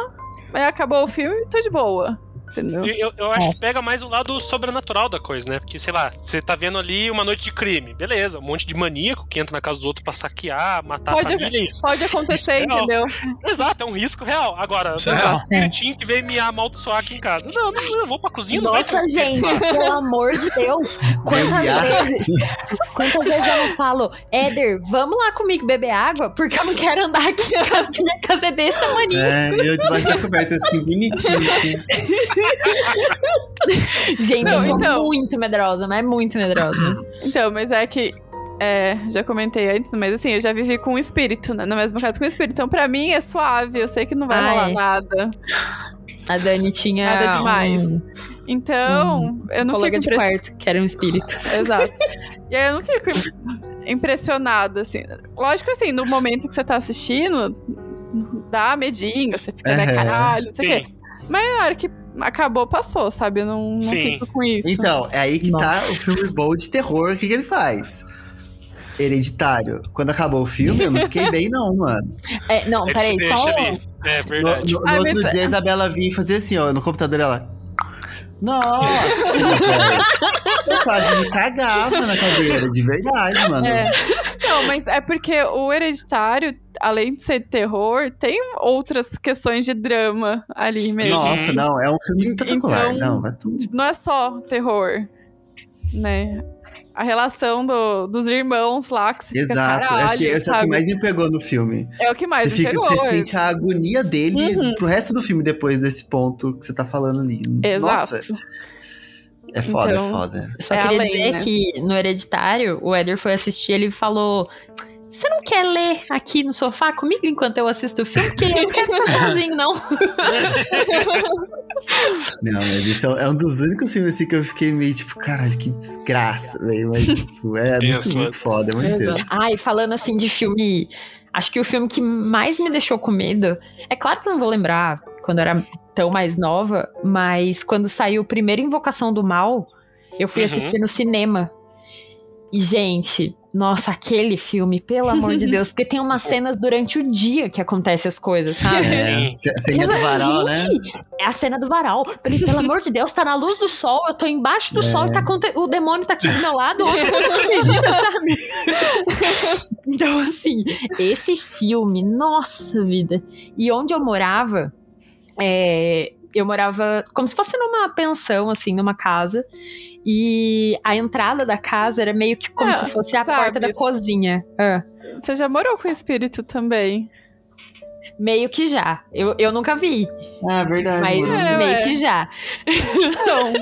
Mas acabou o filme tô de boa. Entendeu?
Eu, eu- acho
Nossa.
que pega mais o lado sobrenatural da coisa, né? Porque, sei lá, você tá vendo ali uma noite de crime. Beleza, um monte de maníaco que entra na casa dos outros pra saquear, matar
Pode-
a família. Isso.
Pode acontecer,
é
entendeu?
Exato, é um risco real. Agora,
Isso é
o espiritinho que veio me amaldiçoar aqui em casa. Não, não, eu vou pra cozinha, não vai um
Nossa,
espírito
gente, pelo amor de Deus. Quantas vezes? Quantas vezes eu não falo, Éder, vamos lá comigo beber água? Porque eu não quero andar aqui em casa, que minha casa é desse tamanho.
É, eu debaixo da coberta, assim, bonitinho, assim.
Gente,
Não,
eu sou
então-
muito medrosa, mas é muito medrosa.
Então, mas é que. É, já comentei antes, mas assim, eu já vivi com um espírito, né? Na mesma casa com um espírito. Então, pra mim, é suave. Eu sei que não vai
Ah,
rolar
é.
nada.
A Dani tinha.
Nada demais.
um-
Então, eu não
Colega
fico
de
impress-
quarto, que era um espírito.
Exato. E aí eu não fico impressionada, assim. Lógico assim, no momento que você tá assistindo, dá medinho, você fica, né,
Aham.
caralho, não sei o quê. Mas na hora que acabou, passou, sabe? Eu não, não
Sim.
fico com isso.
Então, é aí que tá
Nossa.
o filme bom de terror. O que, que ele faz? Hereditário. Quando acabou o filme, eu não fiquei bem, não, mano.
É, não, peraí, só.
ali. É
No,
verdade.
no- no
Ai,
outro dia, a Isabela vinha e fazia assim, ó, no computador, ela. Nossa. Eu quase me cagava na cadeira, de verdade, mano.
É. Não, mas é porque o Hereditário, além de ser terror, tem outras questões de drama ali mesmo.
Nossa, não, é um filme espetacular.
Então-
não, vai tudo.
Não é só terror, né? A relação do- dos irmãos lá, que você fica,
Exato.
caralho,
Acho que esse é o que mais me pegou no filme.
É o que mais
você,
me
fica,
pegou.
você sente a agonia dele
Uhum.
pro resto do filme depois desse ponto que você tá falando ali.
Exato.
Nossa, é foda,
Então,
é foda.
Só
É
queria
além,
dizer
né?
que no Hereditário, o Éder foi assistir ele falou. Você não quer ler aqui no sofá comigo enquanto eu assisto o filme? Porque eu não quero ficar sozinho, não.
Não, mas esse é, é um dos únicos filmes assim que eu fiquei meio tipo, caralho, que desgraça, velho. Mas, tipo, é muito, muito foda, é muito tenso.
Ai, falando assim de filme. Acho que o filme que mais me deixou com medo. É claro que eu não vou lembrar quando eu era tão mais nova, mas quando saiu o primeiro Invocação do Mal, eu fui
Uhum.
assistir no cinema. E, gente, nossa, aquele filme, pelo amor de Deus, porque tem umas cenas durante o dia que acontecem as coisas, sabe?
É, ce- cena do varal, né?
Gente, é a cena do varal. Pelo, pelo amor de Deus, tá na luz do sol, eu tô embaixo do
É.
sol e tá o demônio tá aqui do meu lado, tô protegida, sabe? então, assim, esse filme, nossa vida. E onde eu morava, é, eu morava como se fosse numa pensão, assim, numa casa. E a entrada da casa era meio que como
Ah,
se fosse a porta da cozinha. Ah.
Você já morou com o espírito também?
Meio que já. Eu, eu nunca vi,
Ah, verdade.
mas.
É,
meio
ué.
que já.
Não.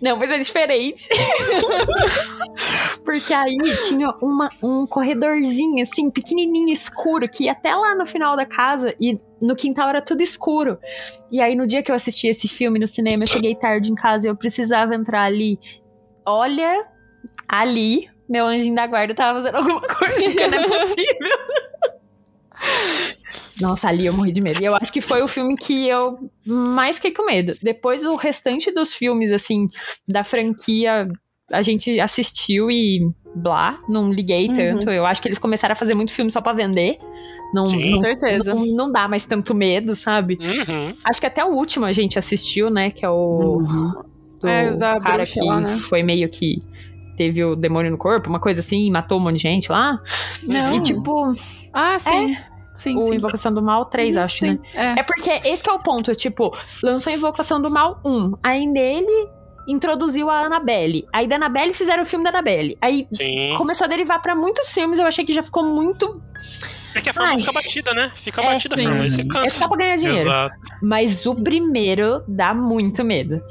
Não, mas é diferente. Porque aí tinha uma, um corredorzinho, assim, pequenininho, escuro, que ia até lá no final da casa e no quintal era tudo escuro. E aí, no dia que eu assisti esse filme no cinema, eu cheguei tarde em casa e eu precisava entrar ali. Olha, ali, meu anjinho da guarda tava fazendo alguma coisa que não é possível. Nossa, ali eu morri de medo. E eu acho que foi o filme que eu mais fiquei com medo. Depois, o restante dos filmes, assim, da franquia, a gente assistiu e blá, não liguei
Uhum.
tanto. Eu acho que eles começaram a fazer muito filme só pra vender. Não,
Sim.
Com
não,
certeza.
não, não dá mais tanto medo, sabe?
Uhum.
Acho que até o último a gente assistiu, né? Que é o
Uhum.
do
É, da
cara
bruxa
que
lá, né?
foi meio que teve o demônio no corpo, uma coisa assim, matou um monte de gente lá.
Não.
E tipo,
Ah, sim. Sim,
o
sim.
Invocação do Mal 3,
Uhum,
acho,
sim.
né?
É.
É porque esse que é o ponto, é tipo, lançou Invocação do Mal 1, aí nele introduziu a Annabelle. Aí da Annabelle fizeram o filme da Annabelle. Aí
Sim.
começou a derivar pra muitos filmes, eu achei que já ficou muito.
É que a forma
Ai.
fica batida, né? Fica
É,
batida a forma, aí você
É
cansa.
só pra ganhar dinheiro.
Exato.
Mas o primeiro dá muito medo.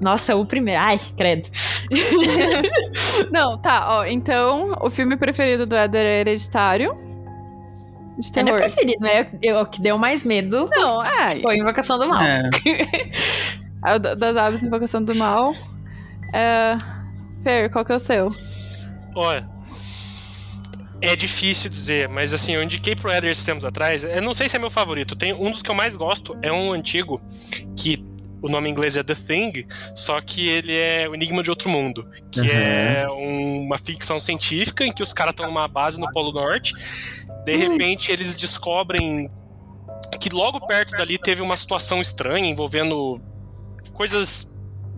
Nossa, o primeiro. Ai, credo.
Não, tá, ó. Então, o filme preferido do Éder é Hereditário. De
É meu
terror.
preferido, né? Eu- O que deu mais medo
Não, é.
foi Invocação do Mal.
É.
É das aves, Invocação do Mal. É... Fer, qual que é o seu?
Olha. É difícil dizer, mas assim, eu indiquei pro Eder esses tempos atrás. Eu não sei se é meu favorito. Tem um dos que eu mais gosto, é um antigo, que o nome em inglês é The Thing, só que ele é o Enigma de Outro Mundo. Que
Uhum.
é uma ficção científica em que os caras estão numa base no Polo Norte. De repente, eles descobrem que logo perto dali teve uma situação estranha envolvendo coisas.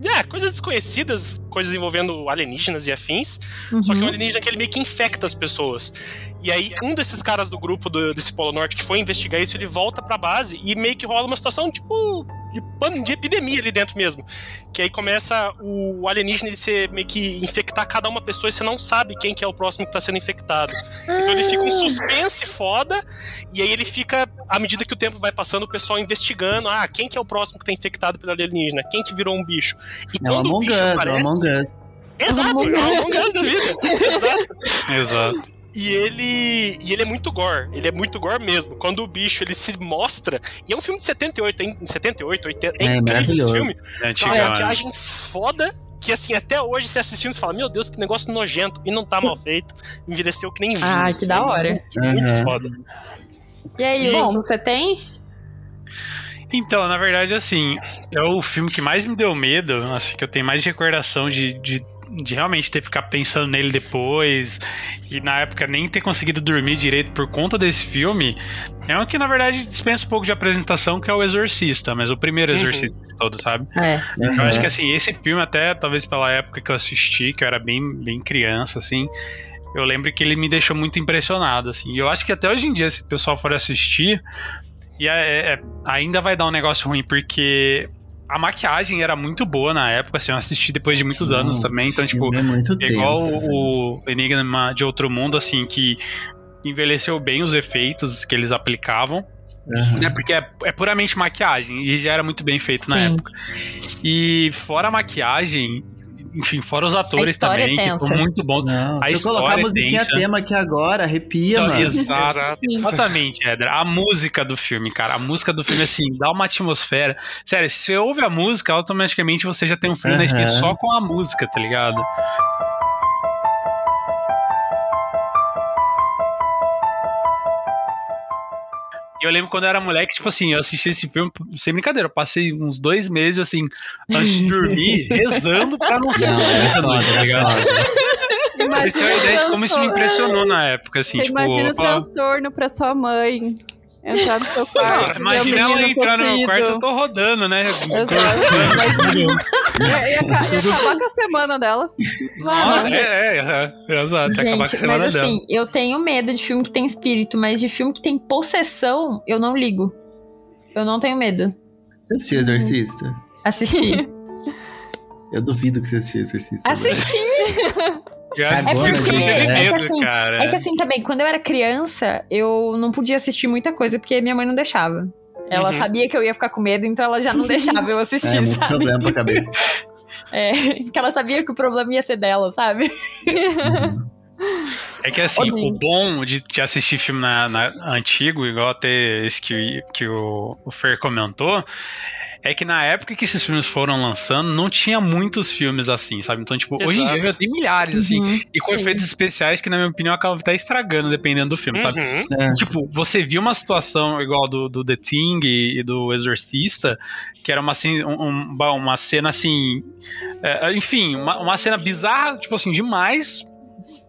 É, coisas desconhecidas, coisas envolvendo alienígenas e afins. Só que é um
Uhum.
alienígena que ele meio que infecta as pessoas. E aí, um desses caras do grupo do- desse Polo Norte que foi investigar isso, ele volta pra base e meio que rola uma situação, tipo, de, de epidemia ali dentro mesmo. Que aí começa o alienígena ele ser meio que infectar cada uma pessoa e você não sabe quem que é o próximo que tá sendo infectado. Então ele fica um suspense foda, e aí ele fica, à medida que o tempo vai passando, o pessoal investigando, ah, quem que é o próximo que tá infectado pelo alienígena? Quem que virou um bicho? E
É o Among Us, é o Among Us.
Exato, é o Among Us da vida. Exato.
Exato.
E ele, e ele é muito gore. Ele é muito gore mesmo. Quando o bicho ele se mostra. E é um filme de 78, hein? 78, 80. É,
É,
incrível esse filme.
É antigão,
uma maquiagem foda. Que assim, até hoje, você assistindo, você fala: Meu Deus, que negócio nojento. E não tá mal feito. Envelheceu que nem vinho.
Ah, que
assim,
da hora.
Muito, muito
Aham.
foda.
E aí,
Bom.
Wilson, você tem?
Então, na verdade, assim, é o filme que mais me deu medo, assim, que eu tenho mais de recordação de, de, de realmente ter que ficar pensando nele depois, e na época nem ter conseguido dormir direito por conta desse filme. É um que, na verdade, dispensa um pouco de apresentação, que é o Exorcista, mas o primeiro
Uhum.
Exorcista de todos, sabe?
É.
Eu acho que assim, esse filme, até talvez pela época que eu assisti, que eu era bem, bem criança, assim, eu lembro que ele me deixou muito impressionado, assim. E eu acho que até hoje em dia, se o pessoal for assistir, e é- é- ainda vai dar um negócio ruim, porque a maquiagem era muito boa na época, assim, eu assisti depois de muitos anos
Nossa,
também, então, tipo,
é muito
é igual o, Enigma de Outro Mundo, assim, que envelheceu bem os efeitos que eles aplicavam.
Aham.
Né, porque é, é puramente maquiagem e já era muito bem feito na
Sim.
época. E fora a maquiagem, enfim, fora os atores
é
também, que
tensa.
foram muito bons.
Não,
A
se eu colocar a
é
musiquinha
tensa.
tema aqui agora, arrepia,
Então,
mano.
exato, exatamente, Edra. A música do filme, cara. A música do filme, assim, dá uma atmosfera. Sério, se você ouve a música, automaticamente você já tem um frio na espinha
Aham.
só com a música, tá ligado? Eu lembro quando eu era moleque, tipo assim, eu assisti esse filme, sem brincadeira, eu passei uns dois meses, assim, antes de dormir, rezando pra não ser
é
à noite,
foda,
tá
é
ligado? você ter uma ideia de como isso me impressionou na época, assim, tipo...
Imagina o
eu falava,
transtorno pra sua mãe entrar no seu quarto.
Imagina ela entrar no meu
possuído.
quarto, eu tô rodando, né?
Exato. Ia, ia acabar com a semana dela.
Nossa, é, é, é, exato. Ia acabar com a
Gente,
semana
mas
dela.
assim, eu tenho medo de filme que tem espírito, mas de filme que tem possessão, eu não ligo. Eu não tenho medo.
Você assistiu Exorcista?
Assistir.
Eu duvido que você assistiu Exorcista. né? É
que
porque- é que
assim,
cara.
É que assim também, quando eu era criança, eu não podia assistir muita coisa porque minha mãe não deixava. Ela
Uhum.
sabia que eu ia ficar com medo, então ela já não deixava eu
É,
assistir,
muito
sabe?
problema pra cabeça.
É, porque ela sabia que o problema ia ser dela, sabe?
É que assim,
Odeio.
o bom de, de assistir filme na, na- antigo, igual até esse que, que o, o Fer comentou, é que na época que esses filmes foram lançando, não tinha muitos filmes assim, sabe? Então, tipo, hoje em dia
Exato.
já tem milhares, assim,
Uhum.
e com efeitos especiais que, na minha opinião, acabam até estragando, dependendo do filme, sabe?
Uhum.
É.
Tipo, você viu uma situação igual do, do The Thing e, e do Exorcista, que era uma, assim, um- um- uma cena assim. é, enfim, uma, uma cena bizarra, tipo assim, demais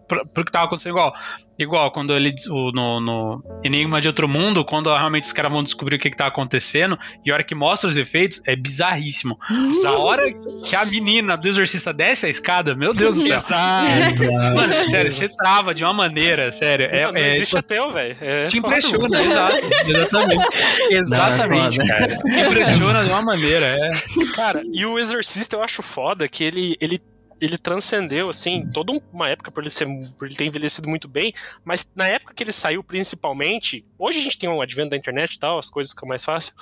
pro, pro que tava acontecendo. Igual, igual quando ele. o- no, no Enigma de Outro Mundo, quando realmente os caras vão descobrir o que, que tá acontecendo, e a hora que mostra os efeitos, é bizarríssimo. A hora que a menina do Exorcista desce a escada, meu Deus do céu.
Exato.
Mano, sério, você trava de uma maneira, sério. É,
não, não
é,
existe até, velho. É
te impressiona, exato. Exatamente. Exatamente,
Não, é
cara. Te impressiona de uma maneira, é.
Cara, e o Exorcista eu acho foda que ele, ele, ele transcendeu, assim, toda uma época por ele, ser, por ele ter envelhecido muito bem, mas na época que ele saiu, principalmente, hoje a gente tem o advento da internet e tal, as coisas ficam mais fácil,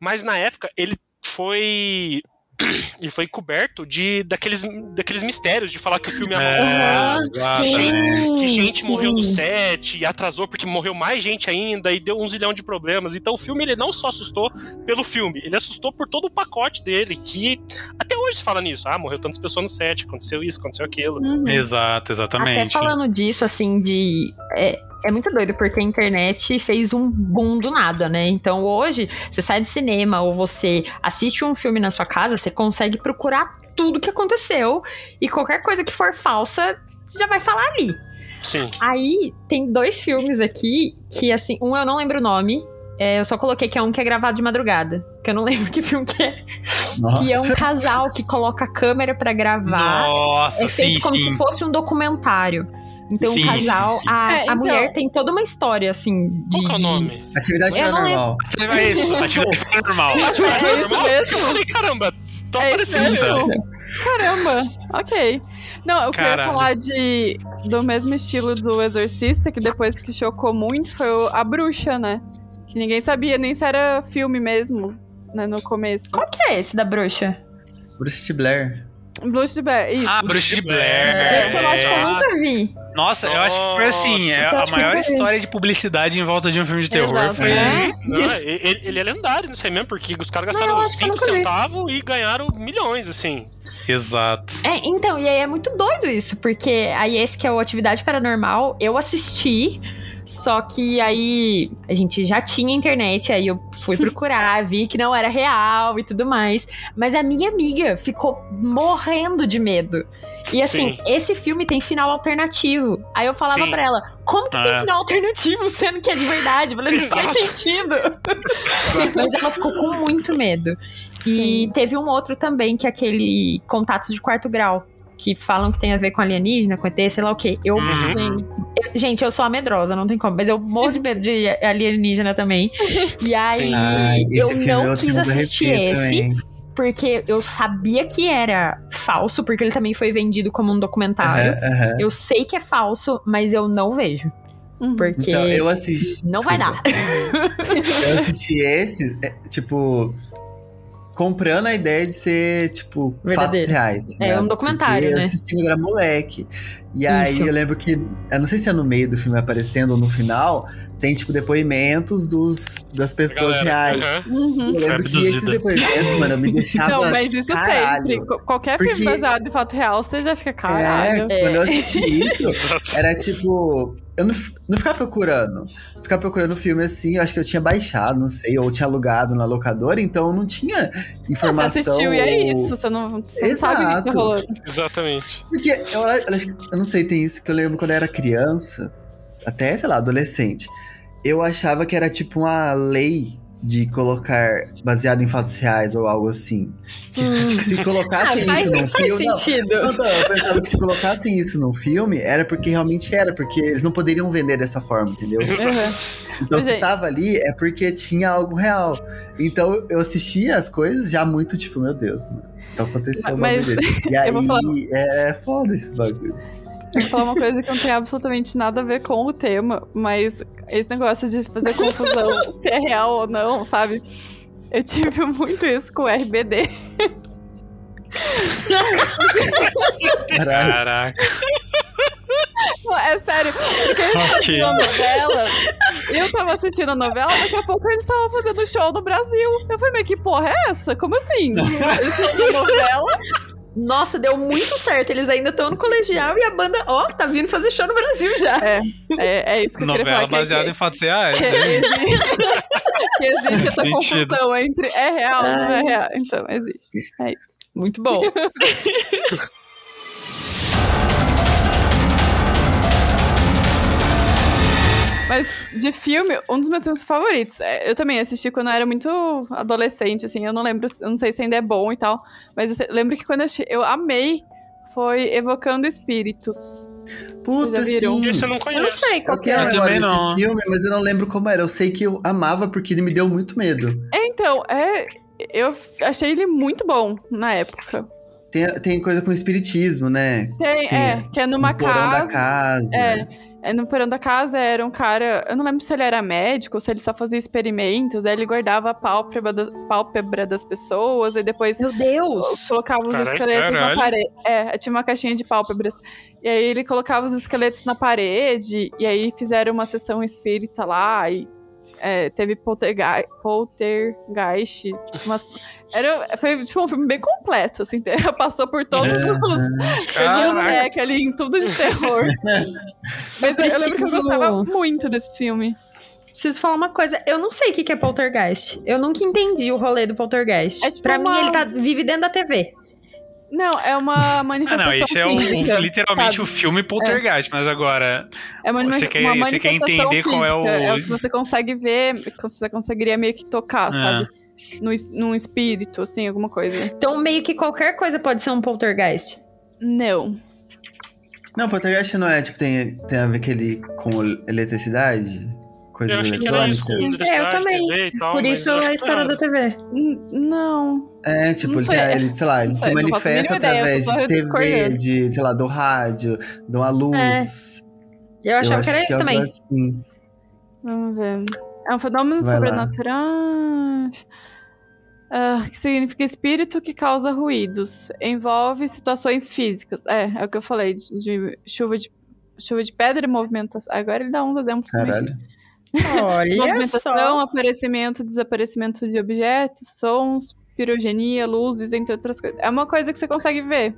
mas na época ele foi. Ele foi coberto de daqueles, daqueles mistérios de falar que o filme é amaldiçoado,
exatamente.
que gente morreu no
sim.
set e atrasou porque morreu mais gente ainda e deu um zilhão de problemas. Então o filme ele não só assustou pelo filme, ele assustou por todo o pacote dele, que até hoje se fala nisso. Ah, morreu tantas pessoas no set, aconteceu isso, aconteceu aquilo.
Uhum.
Exato,
Até
exatamente.
falando disso, assim, de. É, é muito doido, porque a internet fez um boom do nada, né? Então hoje, você sai do cinema ou você assiste um filme na sua casa, você consegue procurar tudo que aconteceu e qualquer coisa que for falsa, você já vai falar ali.
Sim.
Aí tem dois filmes aqui que, assim, um eu não lembro o nome. é, eu só coloquei que é um que é gravado de madrugada. Que eu não lembro que filme que é.
Nossa.
Que é um casal que coloca a câmera pra gravar.
Nossa,
É
sim,
feito como
sim.
se fosse um documentário. Então,
Sim,
o casal,
sim.
a,
É,
a
então-
mulher tem toda uma história, assim, de.
Qual que é o
de-
nome?
Atividade paranormal.
Vai isso, atividade paranormal.
É isso
Eu falei, caramba, tô
É
aparecendo.
mesmo? Caramba, ok. Não, eu
Caralho.
falar de, do mesmo estilo do Exorcista, que depois que chocou muito, foi o- a bruxa, né? Que ninguém sabia nem se era filme mesmo, né, no começo.
Qual que é esse da bruxa?
Bruce de Blair.
Bruxa de Bear, isso.
Ah, Bruxa de Blair.
Esse eu acho que eu
É.
nunca vi.
Nossa, eu acho que foi assim, é a maior história de publicidade em volta de um filme de terror.
Exato.
Foi...
É.
Não, ele, ele é lendário, não sei mesmo, porque os caras gastaram
eu acho que eu
5
nunca vi.
centavos e ganharam milhões, assim.
Exato.
É, então, e aí é muito doido isso, porque aí esse que é o Atividade Paranormal, eu assisti, só que aí a gente já tinha internet, aí eu fui procurar, vi que não era real e tudo mais. Mas a minha amiga ficou morrendo de medo. E assim,
Sim.
esse filme tem final alternativo. Aí eu falava
Sim.
pra ela, como que tem
Ah.
final alternativo, sendo que é de verdade? Eu falei, não faz sentido. Mas ela ficou com muito medo. E teve um outro também, que é aquele Contatos de Quarto Grau. Que falam que tem a ver com alienígena, com ET, sei lá o quê. Eu,
Uhum.
Sim.
eu- gente, eu sou a medrosa, não tem como. Mas eu morro de medo de alienígena também. E aí,
Sim.
Ai,
eu não
eu
quis assistir esse.
também.
Porque eu sabia que era falso, porque ele também foi vendido como um documentário.
Aham, aham.
Eu sei que é falso, mas eu não vejo.
Uhum.
Porque
Então, eu assisti.
não vai
desculpa.
dar.
Eu assisti esse, é, tipo, comprando a ideia de ser, tipo,
Verdadeiro.
fatos reais.
É
né?
um documentário,
Porque
né?
Eu assisti quando era moleque. E aí
Isso.
eu lembro que, eu não sei se é no meio do filme aparecendo ou no final, tem, tipo, depoimentos dos, das pessoas
Galera,
reais.
Uhum.
Eu lembro que
Abduzida.
esses depoimentos, mano, me deixavam.
Não, mas isso
caralho.
sempre. Qu- Qualquer
Porque-
filme baseado em fato real, você já fica caralho.
É, quando eu assisti isso, era tipo. Eu não, não ficava procurando. Ficava procurando filme assim, eu acho que eu tinha baixado, não sei, ou tinha alugado na locadora, então não tinha
Você
informação.
assistiu e é
ou-
isso, você não, você não sabe o que tá
Exato.
rolando.
Exatamente.
Porque eu, eu eu não sei, tem isso que eu lembro quando eu era criança, até, sei lá, adolescente. Eu achava que era tipo uma lei de colocar baseado em fatos reais ou algo assim. Que se, tipo, se
Ah,
colocassem
faz,
isso num filme. não,
sentido.
Não, não, eu pensava que se colocassem isso num filme, era porque realmente era, porque eles não poderiam vender dessa forma, entendeu?
Uhum.
Então se
Gente.
tava ali, é porque tinha algo real. Então eu assistia as coisas já muito, tipo, meu Deus, mano. Então aconteceu um
Mas-.
E aí,
falar-
é foda esse bagulho.
Eu vou falar uma coisa que não tem absolutamente nada a ver com o tema, mas esse negócio de fazer confusão se é real ou não, sabe? Eu tive muito isso com o RBD.
Caraca.
Não, É sério, porque eles
Ok.
faziam novela, e eu tava assistindo a novela, daqui a pouco eles estavam fazendo show no Brasil. Eu falei, mas que porra é essa? Como assim? Eles faziam novela,
Nossa, deu muito certo. Eles ainda estão no colegial e a banda, ó, tá vindo fazer show no Brasil já.
é, é isso que eu queria
Novela
falar. que-
baseada
que-
em fatos reais. né?
existe, existe essa
Sentido.
confusão entre é real ou não é real. Então, existe. É isso.
Muito bom.
Mas de filme, um dos meus filmes favoritos. é, Eu também assisti quando eu era muito adolescente, assim. Eu não lembro, eu não sei se ainda é bom e tal. Mas eu lembro que quando eu, assisti, eu amei foi Evocando Espíritos.
Puta, sim.
Esse eu não
Eu não
conheço.
sei qual
Eu
que é.
Eu
desse
não.
filme, mas eu não lembro como era. Eu sei que eu amava porque ele me deu muito medo.
É, então, é. Eu achei ele muito bom na época.
Tem, tem coisa com espiritismo, né?
Tem,
Tem
é, que é numa casa.
da casa.
É, no porão da casa era um cara. Eu não lembro se ele era médico, se ele só fazia experimentos. Aí ele guardava a pálpebra, da- pálpebra das pessoas e depois
Meu Deus!
colocava os
Caralho,
esqueletos na
caralho.
parede. É, tinha uma caixinha de pálpebras. E aí ele colocava os esqueletos na parede. E aí fizeram uma sessão espírita lá. E é, teve poltergeist. poltergeist umas- era, foi tipo, um filme bem completo, assim. Passou por todos
É.
os. Fez um check ali em tudo de terror. Mas eu, eu lembro que eu gostava muito desse filme.
Preciso falar uma coisa. Eu não sei o que que é poltergeist. Eu nunca entendi o rolê do poltergeist.
É tipo
pra
uma-
mim, ele tá, vive dentro da TV.
Não, é uma
Ah,
manifestação
não, esse é o,
física.
literalmente
sabe?
o filme Poltergeist, mas agora.
É uma,
Você quer-
uma
você quer
manifestação
entender qual é o-
física, o que você consegue ver, você conseguiria meio que tocar,
Ah.
sabe? No, num espírito, assim, alguma coisa.
Então, meio que qualquer coisa pode ser um poltergeist.
Não.
Não, poltergeist não é, tipo, tem, tem a ver aquele com eletricidade? Coisas
Eu achei que era isso.
É, eu também.
TV e tal.
Por isso
eu
a história
tá
da TV.
N- Não.
É, tipo,
Não
ele, tem,
sei.
ele, sei lá, ele
Não
se manifesta
ideia,
através
eu só
de TV, de, sei lá, do rádio, de uma luz.
Eu achava
acho
que era isso
é
também.
assim.
Vamos ver. É um fenômeno
Vai
sobrenatural. Ah, que significa espírito que causa ruídos. Envolve situações físicas. É, é o que eu falei, de, de chuva de chuva de pedra e movimentação. Agora ele dá uns exemplos.
Caralho.
Olha
Movimentação,
só.
aparecimento, desaparecimento de objetos, sons, pirogenia, luzes, entre outras coisas. É uma coisa que você consegue ver,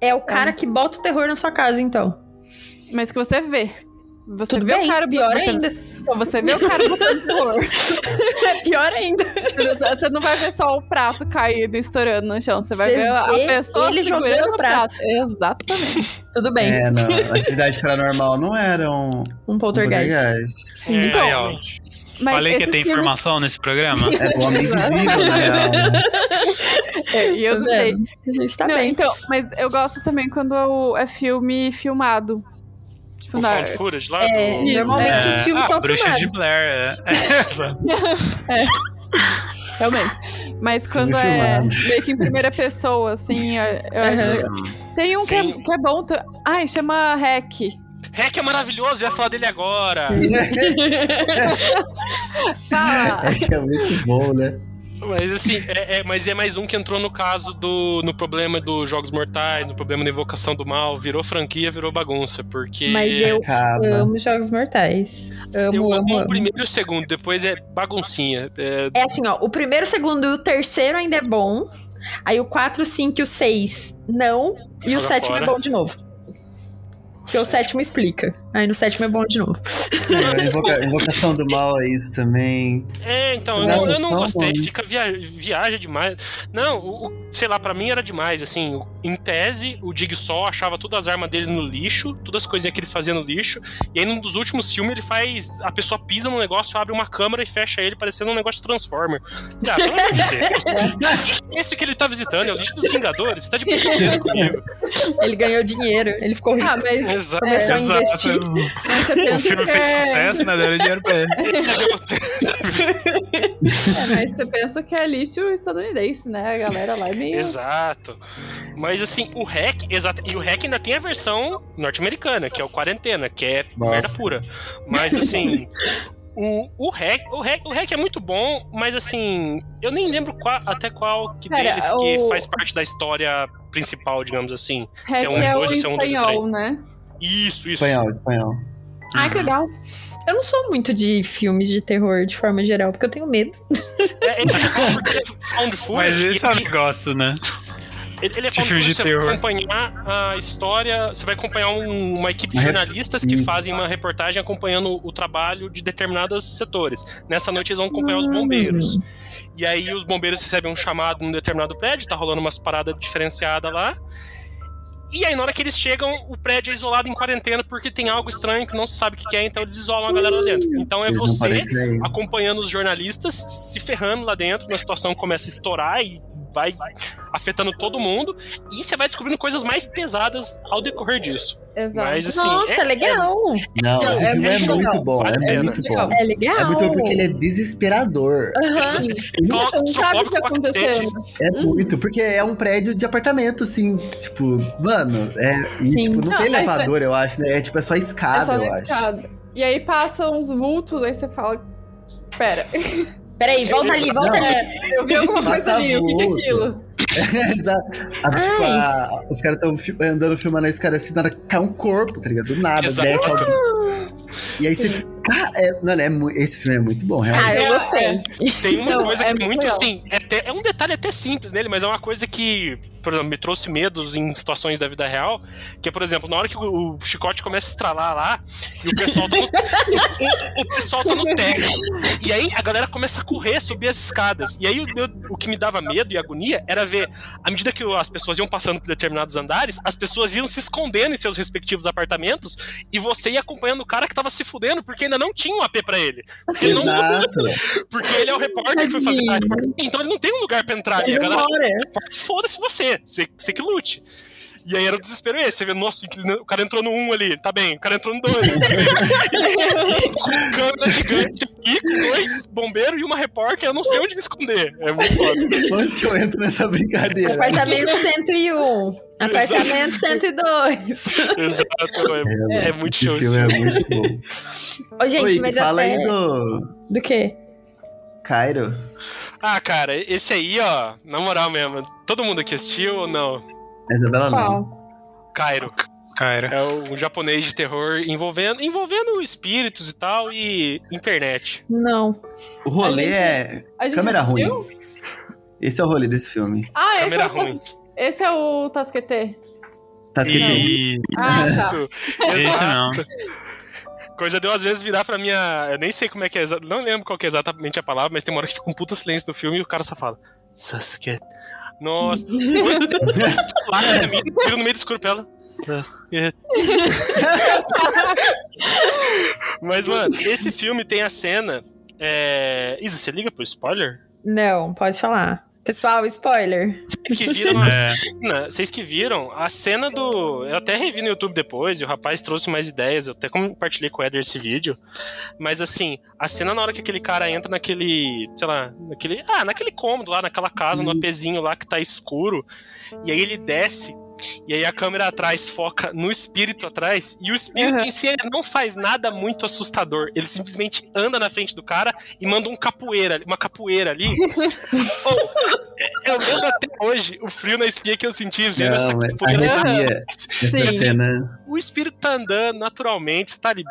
É o cara que bota o terror na sua casa, então.
mas que você vê. Você
Tudo
vê
bem,
o cara
pior
você,
ainda.
Então, você vê o cara botando terror.
É pior ainda.
Você não vai ver só o prato caído, estourando no chão. Você vai
Você
ver a pessoa
ele
segurando o
prato.
prato. Exatamente.
Tudo bem.
É, não. Atividade paranormal não era um, um
Um poltergeist.
poltergeist.
É,
Então,
aí, ó.
Mas
Falei que tem
filmes-
informação nesse programa.
É o homem invisível, na real. né?
É, e eu
Tá
não sei.
A gente tá
Não,
bem.
então, mas eu gosto também quando é filme filmado. Tipo,
O
na...
found footage lá
É,
do...
normalmente os filmes
ah,
são
Bruxas
filmados.
de Blair. É.
Realmente. Mas quando
Filme
é
filmado.
meio que em primeira pessoa, assim, eu acho. Tem um que é, que é bom. ta- Ai, chama Hack.
Hack é maravilhoso, eu ia falar dele agora.
Fala!
É que é muito bom, né?
Mas assim, é, é- mas é mais um que entrou no caso do no problema dos jogos mortais, no problema da invocação do mal, virou franquia, virou bagunça, porque
Mas eu
Acaba.
amo Jogos Mortais. Amo,
eu
amo,
amo o primeiro e o segundo, depois é baguncinha. É,
É assim, ó, o primeiro, o segundo e o terceiro ainda é bom. Aí o 4, o 5 e o 6 não. E o
Joga
sétimo
fora.
é bom de novo. Porque o sétimo explica. Aí no sétimo é bom de novo.
É, invoca- invocação do mal é isso também.
É, então, eu
Não,
eu não gostei,
não.
fica via, viaja demais. Não, o, o- sei lá, pra mim era demais, assim, em tese, o Jigsaw achava todas as armas dele no lixo, todas as coisinhas que ele fazia no lixo, e aí num dos últimos filmes ele faz, a pessoa pisa no negócio, abre uma câmera e fecha ele, parecendo um negócio de Transformer. Ah, pelo amor de Deus. Esse que ele tá visitando é o lixo dos Vingadores, você tá de brincadeira comigo.
Ele ganhou dinheiro, ele ficou rico.
Ah, mas,
Exato.
Começou a
Exato. O
pensa
filme
que
fez
é...
sucesso, né? Deram dinheiro pra ele.
é, mas você pensa que é lixo estadunidense, né? A galera lá é meio...
Exato. Mas assim, o hack, exato. E o hack ainda tem a versão norte-americana, que é o quarentena, que é
Nossa.
merda pura. Mas assim. O, o, hack, o, hack, o hack é muito bom, mas assim, eu nem lembro qual- até qual que
Pera,
deles que
o-
faz parte da história principal, digamos assim.
Hack
se é um
é
de
o
dois ou se é um dois de
espanhol, né?
Isso, isso.
Espanhol, espanhol.
Ai, que legal. Eu não sou muito de filmes de terror de forma geral, porque eu tenho medo.
É, ele é found footage,
Mas esse é
ele-
negócio, né?
Ele, ele é found
filme de
footage, você
terror.
vai acompanhar a história, você vai acompanhar um- uma equipe de jornalistas que
Isso.
fazem uma reportagem acompanhando o trabalho de determinados setores. Nessa noite eles vão acompanhar os bombeiros. E aí os bombeiros recebem um chamado num determinado prédio, tá rolando umas paradas diferenciadas lá. E aí, na hora que eles chegam, o prédio é isolado em quarentena porque tem algo estranho que não se sabe o que é, então eles isolam a galera lá dentro. Então é
Eles
você acompanhando os jornalistas, se ferrando lá dentro, a situação começa a estourar e vai afetando todo mundo, e você vai descobrindo coisas mais pesadas ao decorrer disso.
Exato.
Mas assim,
Nossa,
é,
legal.
Não,
Não,
esse
é
filme é
muito
muito
legal.
bom,
Vale
é muito
Legal.
bom.
É legal.
É muito bom porque ele é desesperador.
Aham.
Sim.
é clau-
Você não sabe o que
claustrofóbico pra cacete.
É muito, porque é um prédio de apartamento, assim, tipo, mano, é, e
Sim.
tipo, não,
Não,
tem
mas
elevador, eu acho, né? É tipo, é só
É
escada,
só
eu
na
acho.
escada. E aí passam uns vultos, aí você fala. Pera,
Peraí, volta ali, volta
Não.
ali.
eu vi alguma coisa ali, o que que é aquilo?
Exato. Ah, tipo, a- os caras estão andando filmando a escada assim, na hora que cai um corpo, tá ligado? Do nada,
Exato.
desce alguém. E aí você fica. Cara, é, mano, é, esse filme é muito bom,
Ah,
realmente.
eu gostei.
Tem uma
Não,
coisa
é
que
muito
muito,
legal.
assim, é, até- é um detalhe até simples nele, mas é uma coisa que, por exemplo, me trouxe medos em situações da vida real, que é, por exemplo, na hora que o, o chicote começa a estralar lá, e o pessoal tá no, o, o pessoal tá no teto, e aí a galera começa a correr, subir as escadas, e aí o, meu- o que me dava medo e agonia era ver, à medida que as pessoas iam passando por determinados andares, as pessoas iam se escondendo em seus respectivos apartamentos, e você ia acompanhando o cara que tava se fudendo, porque ainda não tinha um AP pra ele. Porque ele não
Exato.
porque ele é o repórter que foi fazer. Então ele não tem um lugar pra entrar ali. Foda-se você. Você, você que lute. E aí era o desespero esse. Você vê, nossa, o cara entrou no 1 ali, tá bem. O cara entrou no 2, tá bem. com câmera gigante aqui, com dois bombeiros e uma repórter, eu não sei onde me esconder. É muito foda.
Onde que eu entro nessa brincadeira?
Apartamento 101. Apartamento 102.
Exato, é, é muito
Esse
show esse
filme é muito bom.
Ô, gente,
Oi,
mas
fala
até...
aí do
Do quê?
Cairo.
Ah, cara, esse aí, ó, na moral mesmo, todo mundo aqui assistiu ou não?
A Isabela não.
Cairo.
Cara.
É um japonês de terror envolvendo, envolvendo espíritos e tal e internet.
Não.
O rolê
gente-
é câmera
assistiu?
ruim. Esse é o rolê desse filme.
Ah, esse
Câmera
é, o,
ruim.
esse é o Tasquete.
Tá escrito
E
Ah, tá.
Isso.
esse
Exato.
não.
Coisa deu às vezes virar pra minha. Eu nem sei como é que é. Não lembro qual que é exatamente a palavra, mas tem uma hora que fica um puta silêncio no filme e o cara só fala. Sasuke. Nossa. Mim, viro no meio do escuro pra ela. Mas, mano, esse filme tem a cena. É... Isa, você liga pro spoiler?
Não, pode falar. Pessoal, spoiler.
Vocês que viram a
É.
cena, vocês que viram a cena do. Eu até revi no YouTube depois, e o rapaz trouxe mais ideias, eu até compartilhei com o Eder esse vídeo. Mas assim, a cena na hora que aquele cara entra naquele. sei lá, naquele. Ah, naquele cômodo lá, naquela casa, no apezinho lá que tá escuro, e aí ele desce. E aí a câmera atrás foca no espírito atrás, e o espírito
Uhum.
em si ele não faz nada muito assustador. Ele simplesmente anda na frente do cara e manda um capoeira, uma capoeira ali. Oh, eu lembro até hoje o frio na espinha que eu senti vendo essa
Não, mas
capoeira.
arrepia essa cena.
O espírito tá andando naturalmente, você tá ali.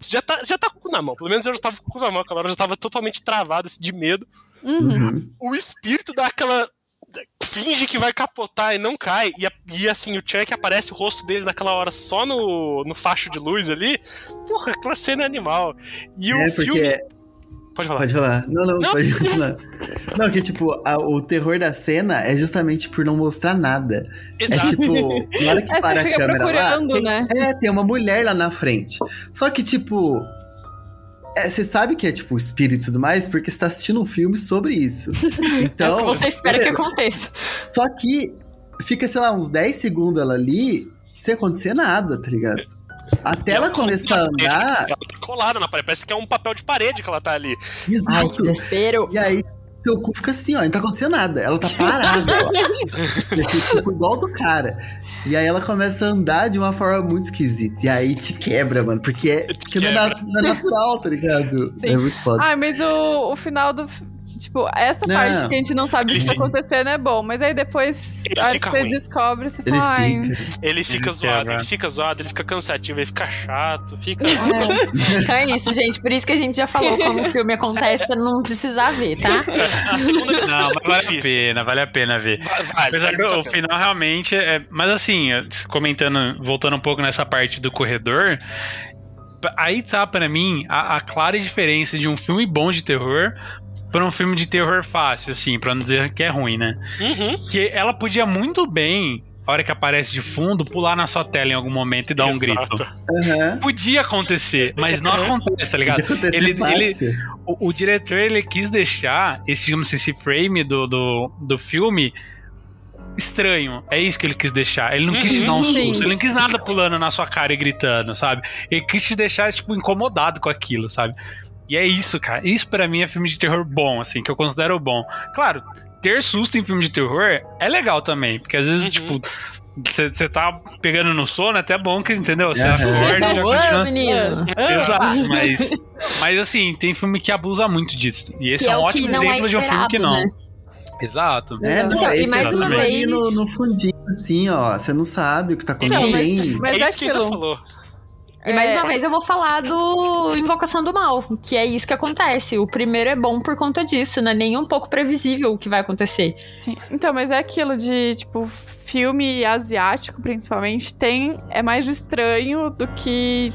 Você já tá, você já tá com o cu na mão. Pelo menos eu já tava com o cu na mão, aquela hora eu já tava totalmente travado assim, de medo.
Uhum.
Uhum.
O espírito dá aquela. Finge que vai capotar e não cai. E, e assim, o Chuck aparece o rosto dele naquela hora só no, no facho de luz ali. Porra, aquela cena é animal. E
É,
o
porque.
filme. Pode falar.
Pode falar. Não, não,
Não.
pode continuar. Não, que tipo, a- o terror da cena é justamente por não mostrar nada.
Exato.
É tipo, na hora que
É, você
para a câmera lá.
procurando,
Tem,
né?
É, tem uma mulher lá na frente. Só que, tipo. É, Você sabe que é tipo espírito e tudo mais, porque você tá assistindo um filme sobre isso. Então.
é o que você espera que
beleza.
aconteça.
Só que fica, sei lá, uns 10 segundos ela ali, sem acontecer nada, tá ligado? Até ela começar a andar.
Ela tá colada na parede. Parece que é um papel de parede que ela tá ali.
Ai, que
Exato.
desespero.
E aí, seu cu fica assim, ó, não tá acontecendo nada. Ela tá parada, ó. Tipo igual do cara. E aí ela começa a andar de uma forma muito esquisita. E aí te quebra, mano. Porque, é, porque não, é não é natural, tá ligado?
Sim.
É muito foda.
Ah, mas o, o final do. Tipo, essa
Não.
parte que a gente não sabe o que tá acontecendo é bom, mas aí depois,
Ele
a hora
fica
que você
ruim.
descobre, você
Ele
fala,
fica.
Ele fica
Ele
zoado,
quebra.
ele fica zoado, ele fica cansativo, ele fica chato, fica.
Então é isso, gente. Por isso que a gente já falou como o filme acontece, pra não precisar ver, tá?
A segunda
Não, mas vale a pena, vale a pena ver.
Vale,
Apesar
vale
que o
pena.
final realmente é. Mas assim, comentando, voltando um pouco nessa parte do corredor. Aí tá pra mim a, a clara diferença de um filme bom de terror pra um filme de terror fácil, assim, pra não dizer que é ruim, né?
Uhum.
Que ela podia muito bem, a hora que aparece de fundo, pular na sua tela em algum momento e dar um
Exato.
grito.
Aham.
Podia acontecer, mas não acontece, tá ligado? Ele-
fácil.
O, o diretor ele quis deixar esse, digamos, esse frame do, do, do filme estranho. É isso que ele quis deixar. Ele não quis te dar um susto, ele não quis nada pulando na sua cara e gritando, sabe? Ele quis te deixar, tipo, incomodado com aquilo, sabe? E é isso, cara. Isso pra mim é filme de terror bom, assim, que eu considero bom. Claro, ter susto em filme de terror é legal também, porque às vezes,
Uhum.
tipo, você tá pegando no sono, é até bom que, entendeu? Você
Aham.
acorda e já continua
menino.
Exato, mas, mas assim, tem filme que abusa muito disso. E esse
Que
é
é
um
o
ótimo
não é
exemplo de um filme que não.
né?
Exato.
É, não,
Então, e mais
é tudo
uma
ali
vez-
no, no fundinho, assim, ó. Você não sabe o que tá
Então,
acontecendo.
mas- mas
é
é
isso que você falou.
E mais
É.
uma vez eu vou falar do Invocação do Mal, que é isso que acontece. O primeiro é bom por conta disso, não é nem um pouco previsível o que vai acontecer.
Sim. Então, mas é aquilo de, tipo, filme asiático, principalmente, tem. É mais estranho do que.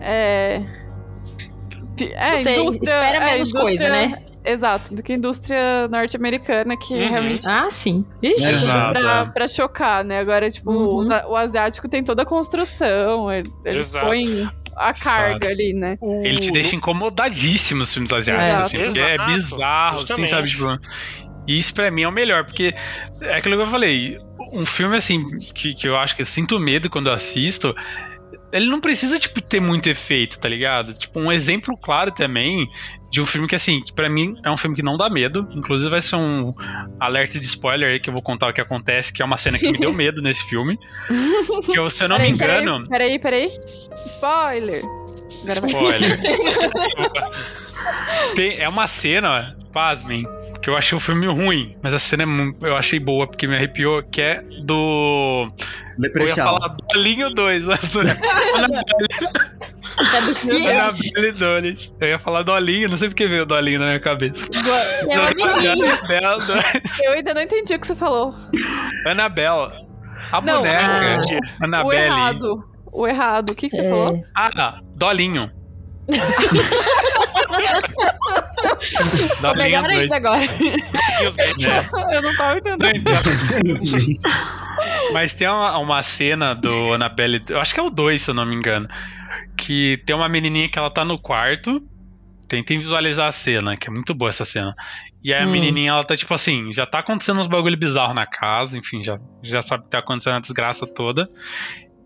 É. É,
Você espera
é,
menos
indústria-
coisa, né?
Exato, do que a indústria norte-americana, que
Uhum.
realmente.
Ah, sim. Ixi.
Exato.
Pra, pra chocar, né? Agora, tipo,
Uhum.
o, o asiático tem toda a construção, ele- eles
Exato.
põem a carga ali, né?
Ele te deixa incomodadíssimo os filmes asiáticos,
Exato.
assim, porque é
Exato,
bizarro, assim, sabe? Tipo, e isso pra mim é o melhor, porque é aquilo que eu falei, um filme assim, que, que eu acho que eu sinto medo quando eu assisto, ele não precisa, tipo, ter muito efeito, tá ligado? Tipo, um exemplo claro também de um filme que, assim, que pra mim é um filme que não dá medo. Inclusive vai ser um alerta de spoiler aí que eu vou contar o que acontece, que é uma cena que me deu medo nesse filme. Que eu, se eu não me
Peraí,
engano.
Peraí, peraí. Spoiler! Agora vai.
Tem- é uma cena, pasmem, que eu achei o filme ruim, mas a cena é eu achei boa porque me arrepiou, que é do. Eu ia falar Dolinho 2, mas não é.
É do quê?
Annabelle 2. Eu ia falar Dolinho, não sei porque veio o Dolinho na minha cabeça.
É uma menina.
Annabelle 2.
Eu ainda não entendi o que você falou.
Annabelle. A
Não,
boneca.
O
Annabelle.
errado. O errado. O que, que você
É.
falou?
Ah, Dolinho. Dolinho
melhor
2.
ainda agora.
É.
Eu não tava entendendo.
Mas tem uma, uma cena do Annabelle, eu acho que é o 2, se eu não me engano, que tem uma menininha que ela tá no quarto, tentem visualizar a cena, que é muito boa essa cena. E aí a
Hum.
menininha, ela tá tipo assim, já tá acontecendo uns bagulho bizarro na casa, enfim, já, já sabe que tá acontecendo a desgraça toda.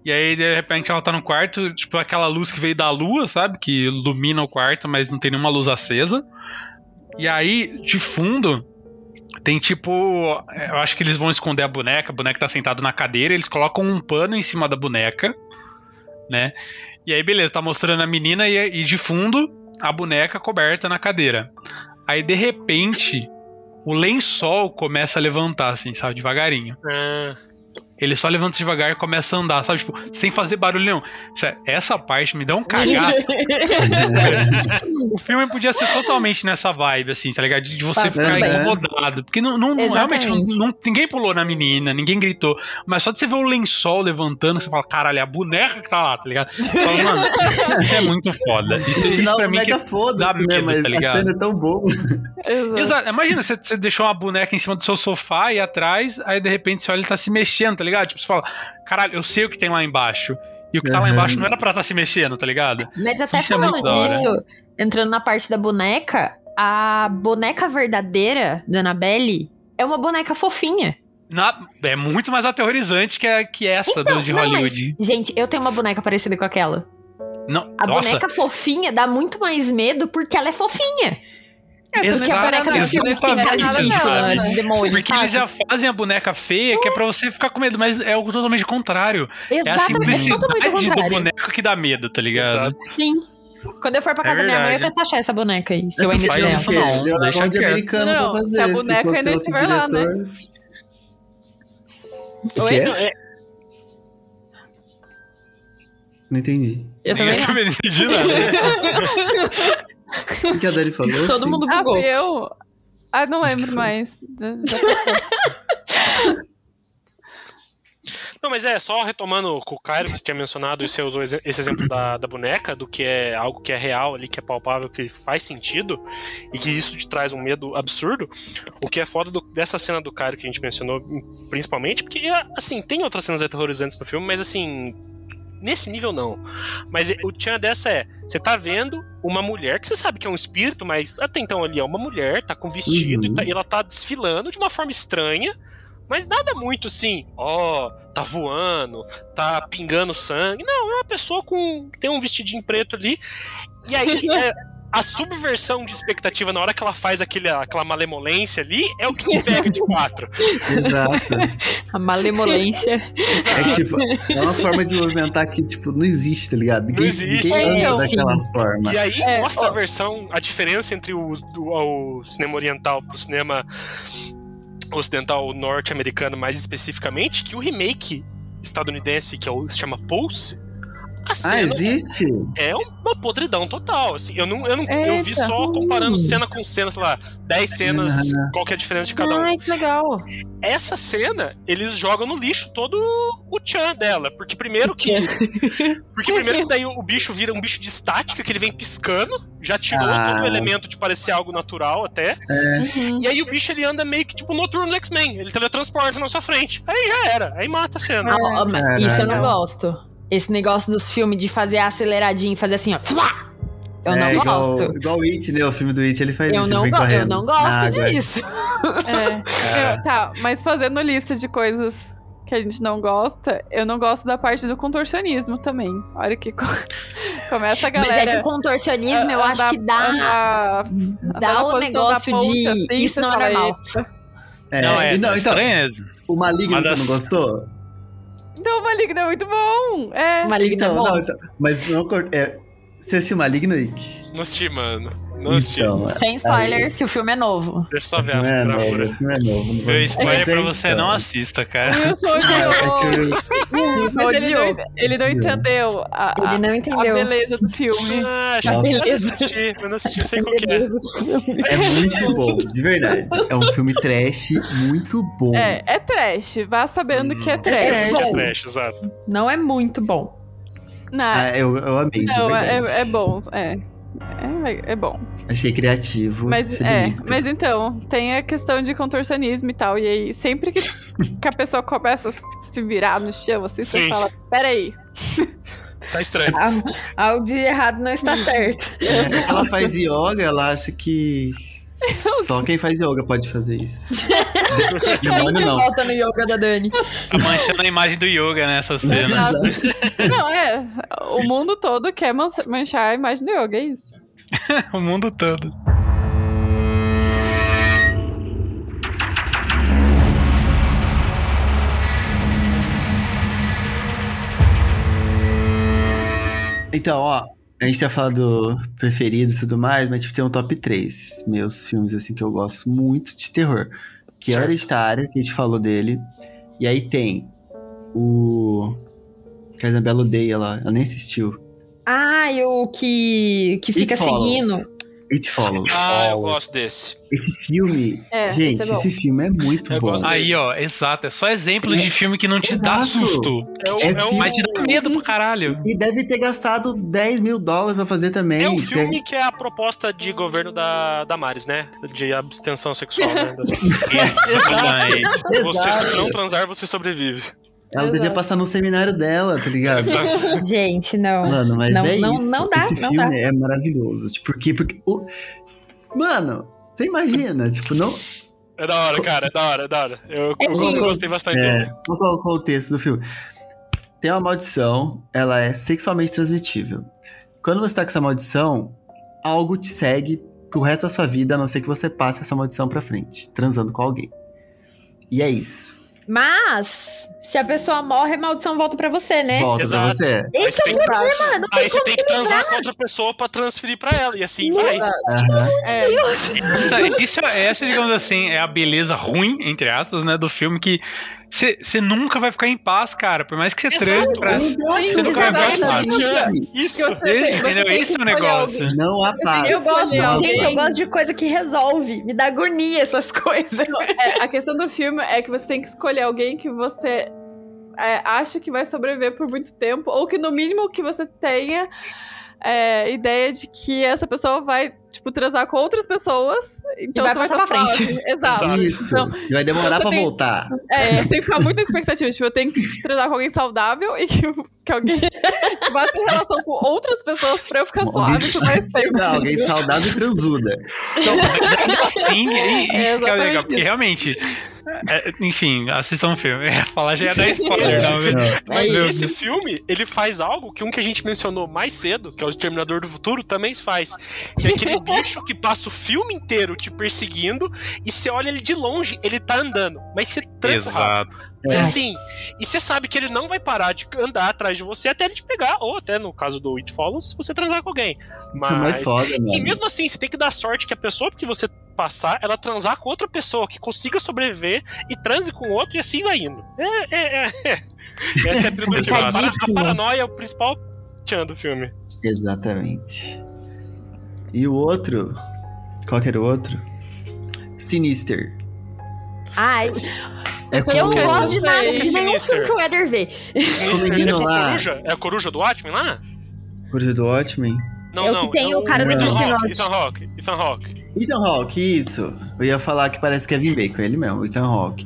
E aí, de repente, ela tá no quarto, tipo aquela luz que veio da lua, sabe? Que ilumina o quarto, mas não tem nenhuma luz acesa. E aí, de fundo, tem tipo. Eu acho que eles vão esconder a boneca, a boneca tá sentada na cadeira, eles colocam um pano em cima da boneca, né? E aí, beleza, tá mostrando a menina e, e de fundo a boneca coberta na cadeira. Aí, de repente, o lençol começa a levantar, assim, sabe? Devagarinho.
Ah,
Ele só levanta devagar e começa a andar, sabe? Tipo, sem fazer barulho nenhum. Sé- Essa parte me dá um cagaço. o filme podia ser totalmente nessa vibe, assim, tá ligado? De você
Tá,
ficar
também.
incomodado. Porque não, não- realmente não- não- ninguém pulou na menina, ninguém gritou. Mas só de você ver o lençol levantando, você fala, caralho, é a boneca que tá lá, tá ligado? Você fala, mano, isso é muito foda. Isso,
No
isso
final,
pra mim que. dá
né?
medo,
Mas
tá
a
ligado?
cena é tão boa.
Exato.
Exato. Imagina, você, você deixou uma boneca em cima do seu sofá e atrás, aí de repente você olha e ele tá se mexendo, tá ligado? Tipo, você fala, caralho, eu sei o que tem lá embaixo. E o que tá lá
Aham.
embaixo não era pra estar se mexendo, tá ligado?
Mas até
Isso é
falando
hora.
disso, entrando na parte da boneca, a boneca verdadeira da Annabelle é uma boneca fofinha.
Na- é muito mais aterrorizante que, a, que essa do, de
Então, Não,
Hollywood.
mas, gente, eu tenho uma boneca parecida com aquela.
Não,
A
nossa,
boneca fofinha dá muito mais medo porque ela é fofinha.
É,
Exato,
a
exatamente, sabe?
né?
demônio,
porque eles
sabe?
já fazem a boneca feia, que é pra você ficar com medo, mas é algo totalmente contrário. É a
Exatamente, é
simplicidade
totalmente o
do boneco que dá medo, tá ligado?
Exato.
Sim. Quando eu for pra
É
casa da minha mãe, eu tento achar essa boneca aí, se eu
É
ainda tiver.
isso
tem
não,
é
deixa quieto.
americano
Não,
pra fazer.
se a boneca ainda estiver lá, né? Oi?
quê?
Não, é-
Não entendi.
Eu
Eu também não entendi nada.
O que a Dani falou?
Todo mundo
Ah,
bugou.
fui eu? Ah, não
Acho
lembro mais.
Não, mas é, só retomando com o Cairo, que você tinha mencionado, e você usou esse exemplo da, da boneca, do que é algo que é real ali, que é palpável, que faz sentido, e que isso te traz um medo absurdo. O que é foda do- dessa cena do Cairo que a gente mencionou, principalmente, porque, assim, tem outras cenas aterrorizantes no filme, mas assim. Nesse nível não. Mas o tchan dessa é: você tá vendo uma mulher que você sabe que é um espírito, mas até então ali é uma mulher, tá com vestido
Uhum.
e, tá- e ela tá desfilando de uma forma estranha. Mas nada muito assim, ó, tá voando, tá pingando sangue. Não, é uma pessoa com. tem um vestidinho preto ali. E aí, é, a subversão de expectativa na hora que ela faz aquele, aquela malemolência ali é o que te pega de quatro.
Exato.
A malemolência.
É que, tipo, é uma forma de movimentar que, tipo, não existe, tá ligado? Ninguém,
existe.
ninguém
É,
anda
sim.
daquela forma.
E aí
É,
mostra a
ó.
versão, a diferença entre o, do- o cinema oriental pro cinema ocidental norte-americano mais especificamente, que o remake estadunidense, que é o, se chama Pulse, a
Ah,
cena
existe?
é uma podridão total. Assim, eu, não, eu, não, eu vi só comparando cena com cena, sei lá, 10 cenas,
Uhum.
qual que é a diferença de cada um.
Ai, que legal.
Essa cena, eles jogam no lixo todo o tchan dela. Porque primeiro que. Porque primeiro que daí o bicho vira um bicho de estática, que ele vem piscando, já tirou
Ah.
todo o elemento de parecer algo natural até.
Uhum.
E aí o bicho ele anda meio que tipo noturno do X-Men. Ele teletransporta na sua frente. Aí já era. Aí mata a cena.
Ah, isso eu não gosto. Esse negócio dos filmes de fazer aceleradinho, fazer assim, ó. Eu
é,
não
igual,
gosto.
Igual o It, né? O filme do It, ele faz
Eu
isso.
não, go- eu não gosto disso.
É. Eu- tá, mas fazendo lista de coisas que a gente não gosta, eu não gosto da parte do contorcionismo também. A hora que co- começa a
Mas é
galera.
que o contorcionismo eu acho que dá,
andar-
dá o negócio
ponte,
de.
assim,
isso não é normal.
É,
Não, é,
não,
é
então,
estranheza.
o Maligno você não gostou?
Então o Maligno é muito bom. É.
Maligno é
Então,
bom.
não, então, mas não é, Você assistiu Maligno, Ick?
Não assisti, mano. Não.
Então, é.
Sem spoiler, que o filme é novo.
Deixa eu só ver
Esse filme
a
é novo, esse filme é novo. não
Meu spoiler pra
é
você
então.
não assista,
O
cara.
Wilson
É
odiou. Mas ele não,
Odiou.
ele não entendeu a, a-
Ele não
a
entendeu.
beleza do filme.
Ah, já eu assisti, eu não assisti, eu sei qual que é.
É muito bom, de verdade. É um filme trash muito bom.
É, é trash. Vá sabendo que é trash.
trash.
É
Bom.
trash, exato.
Não é muito bom.
Não,
Ah, eu, eu amei, de
não
verdade.
é, é bom. É. É, é bom.
Achei criativo.
Mas,
achei
é,
bonito.
mas então, tem a questão de contorcionismo e tal. E aí, sempre que, que a pessoa começa a se virar no chão, assim, você fala: peraí.
Tá estranho.
Algo de errado não está certo.
É, ela faz yoga, ela acha que só quem faz yoga pode fazer isso. Demônio não.
Volta no yoga da Dani.
Tá manchando a imagem do yoga nessa cena.
Não, é. O mundo todo quer man- manchar a imagem do yoga, é isso.
o mundo todo.
Então, ó, a gente já falado do preferidos e tudo mais, mas tipo, tem um top 3 meus filmes assim que eu gosto muito de terror. Que é o
Certo.
Hereditário, que a gente falou dele. E aí tem o. Que a Isabela odeia lá, ela nem assistiu.
Ah, e o que, que fica
It
seguindo.
It Follows.
Ah, eu gosto desse.
Esse filme.
É,
gente,
esse é
esse filme é muito
Eu
bom.
Aí, ó, exato. É só exemplo de filme que não te dá
Exato.
susto.
É, o,
É
é,
Mas te dá medo pro caralho.
E deve ter gastado 10 mil dólares pra fazer também.
é
porque-
filme que é a proposta de governo da, da Maris, né? De abstenção sexual, né? Das-
Exatamente.
Você
Exato.
se não transar, você sobrevive.
Ela devia
Exato.
passar no seminário dela, tá ligado?
Exato.
Gente, não.
Mano, mas
Não,
é
não,
isso.
não dá,
Esse
não
filme é maravilhoso. Tipo, porque, porque o- Mano, você imagina, tipo, não.
É da hora, cara, é da hora, é da hora. Eu,
É
eu gostei bastante
É,
dele.
qual qual o contexto do filme? Tem uma maldição, ela é sexualmente transmitível. Quando você tá com essa maldição, algo te segue pro resto da sua vida, a não ser que você passe essa maldição pra frente, transando com alguém. E é isso.
Mas, se a pessoa morre, a maldição volta pra você, né?
Volta
Exato.
pra você.
Esse é o problema, não tem
Aí você tem que transar com outra pessoa pra transferir pra ela. E assim vai.
É,
Isso, isso é- essa, digamos assim, é a beleza ruim, entre aspas, né, do filme, que você nunca vai ficar em paz, cara. Por mais que você transe pra. Você nunca vai
Exatamente.
a paz.
Isso.
Entendeu? Esse é o negócio.
alguém.
Não há paz.
Eu gosto,
Não
gente, eu gosto de coisa que resolve. Me dá agonia essas coisas.
É, a questão do filme é que você tem que escolher alguém que você é, acha que vai sobreviver por muito tempo, ou que no mínimo que você tenha é, ideia de que essa pessoa vai, tipo, transar com outras pessoas. Então
vai
você vai
passar pra frente.
Exato.
Isso.
Então,
E vai demorar
você
pra
tem-
voltar.
é, tem que ficar muita expectativa. Tipo, eu tenho que transar com alguém saudável e que, que alguém que vai ter relação com outras pessoas pra eu ficar suave por mais tempo.
Não, alguém saudável e transuda.
Então, assim, e- isso que é o
exatamente
legal, porque
isso.
realmente. é, enfim, assistam o filme. É, falar já ia dar spoiler, não, viu?
Mas esse filme, ele faz algo que um que a gente mencionou mais cedo, que é o Exterminador do Futuro, também faz. Que é aquele bicho que passa o filme inteiro te perseguindo e você olha ele de longe, ele tá andando. Mas você tranca.
Exato.
É assim, e você sabe que ele não vai parar de andar atrás de você até ele te pegar, ou até no caso do It Follows, se você transar com alguém.
Isso é mais
Mas.
foda,
E
mano.
mesmo assim, você tem que dar sorte que a pessoa que você passar, ela transar com outra pessoa que consiga sobreviver e transe com outro e assim vai indo. É, é, é. Essa é a trilogia. A, paranoia é o principal tchan do filme.
Exatamente. E o outro. Qual que era o outro? Sinister.
Ai,
É com
eu não gosto de nada de nenhum filme que o Eder vê.
É com
lá.
coruja? É a coruja do Watchmen lá?
Coruja do Watchmen.
Não,
É o
não.
que tem
é
o cara
do
Ethan
Slipknot.
Hawke, Ethan Hawke. Ethan Hawke.
Ethan Hawke, isso. Eu ia falar que parece Kevin Bacon, ele mesmo, Ethan Hawke.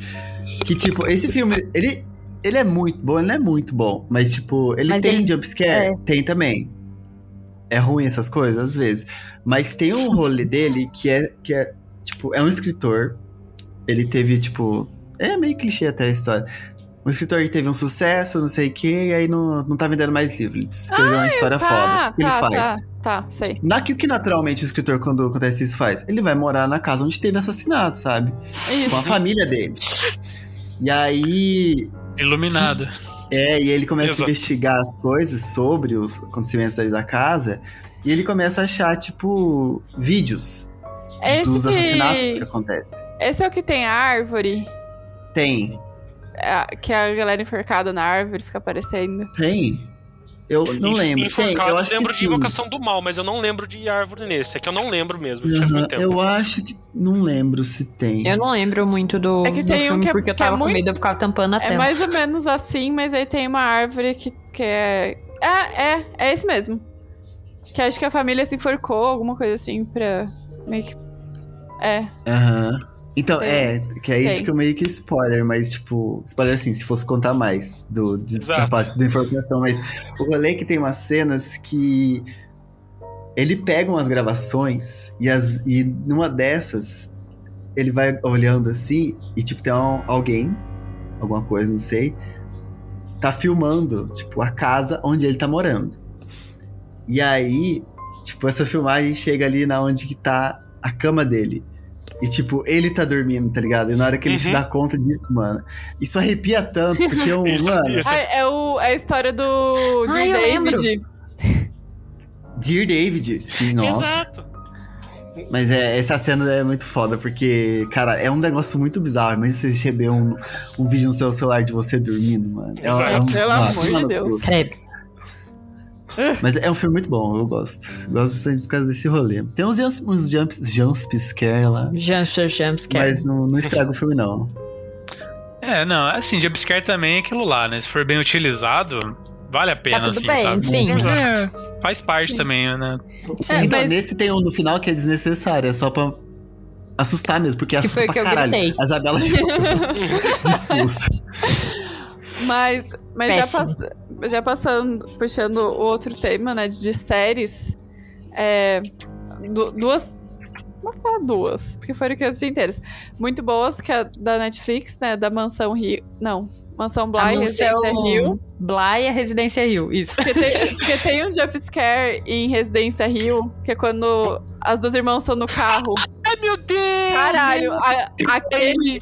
Que, tipo, esse filme, ele, ele é muito bom, ele não é muito bom. Mas, tipo, ele
Mas
tem
ele-
jumpscare?
é.
Tem também. É ruim essas coisas, às vezes. Mas tem um rolê dele que é, que é, tipo, é um escritor. Ele teve, tipo... É meio clichê até a história. Um escritor que teve um sucesso, não sei o quê, e aí não, não tá vendendo mais livro. Ele escreveu uma história
Tá,
foda. O que
tá,
ele faz?
tá, tá, sei.
Na que o que naturalmente o escritor, quando acontece isso, faz? Ele vai morar na casa onde teve assassinato, sabe? Com a
Isso.
família dele. E aí.
Iluminado.
É, e ele começa
Exato.
a investigar as coisas sobre os acontecimentos dali da casa. E ele começa a achar, tipo, vídeos
Esse
dos assassinatos que
que...
acontecem.
Esse é o que tem a árvore,
Tem,
é, que a galera enforcada na árvore fica aparecendo.
tem. Eu não
Enf-
lembro.
Enforcado,
eu
eu
acho
lembro
que
de
sim.
Invocação do Mal, mas eu não lembro de árvore nesse. É que eu não lembro mesmo, faz
Aham,
muito tempo.
Eu acho que. Não lembro se tem.
Eu não lembro muito do,
É que
do
tem um
filme,
que é-
porque eu
que é
tava com
muito-
medo, eu ficava tampando a
É
tela.
mais ou menos assim, mas aí tem uma árvore que, que é. É, é, é esse mesmo. Que acho que a família se enforcou, alguma coisa assim, pra meio que. É.
Aham. Então,
Tem.
é, que aí
Tem.
fica meio que spoiler, mas tipo, spoiler assim, se fosse contar mais do, de, da parte da informação, mas o rolê é que tem umas cenas que ele pega umas gravações e, as, e numa dessas ele vai olhando assim e tipo, tem um- alguém, alguma coisa, não sei, tá filmando, tipo, a casa onde ele tá morando. E aí, tipo, essa filmagem chega ali na onde que tá a cama dele. E, tipo, ele tá dormindo, tá ligado? E na hora que ele se
Uhum.
dá conta disso, mano, isso arrepia tanto, porque, o
Isso,
mano,
isso.
Ah, é, o, é a história do.
Ai, eu lembro.
David.
Dear David, sim, nossa.
Exato.
Mas é, essa cena é muito foda, porque, cara, é um negócio muito bizarro. Mas você receber um, um vídeo no seu celular de você dormindo, mano. É, é um,
Pelo amor de Deus.
Credo.
Mas é um filme muito bom, eu gosto. Gosto bastante por causa desse rolê. Tem uns, jump, uns jump, jump scare lá,
Jumpscare, jumpscare.
mas não, não estraga o filme, não.
É, não, assim, jumpscare também é aquilo lá, né? Se for bem utilizado, vale a pena,
Tá tudo
assim,
bem,
sabe?
sim.
É, faz parte também, né?
É,
então,
mas-
nesse tem um no final que é desnecessário, é só pra assustar mesmo, porque assusta
foi
pra
que
caralho. A Isabela de susto.
Mas, mas já, pass- já passando, puxando o outro tema, né, de séries, é, du- duas, vou falar duas, porque foram que eu assisti inteiras, muito boas, que é da Netflix, né, da Mansão Rio, não, Mansão Bly,
A
Residência
mansão
Rio,
Bly é Residência Rio, isso.
porque tem, porque tem um jumpscare em Residência Rio, que é quando as duas irmãs estão no carro,
Ai, meu Deus!
caralho, a- aquele,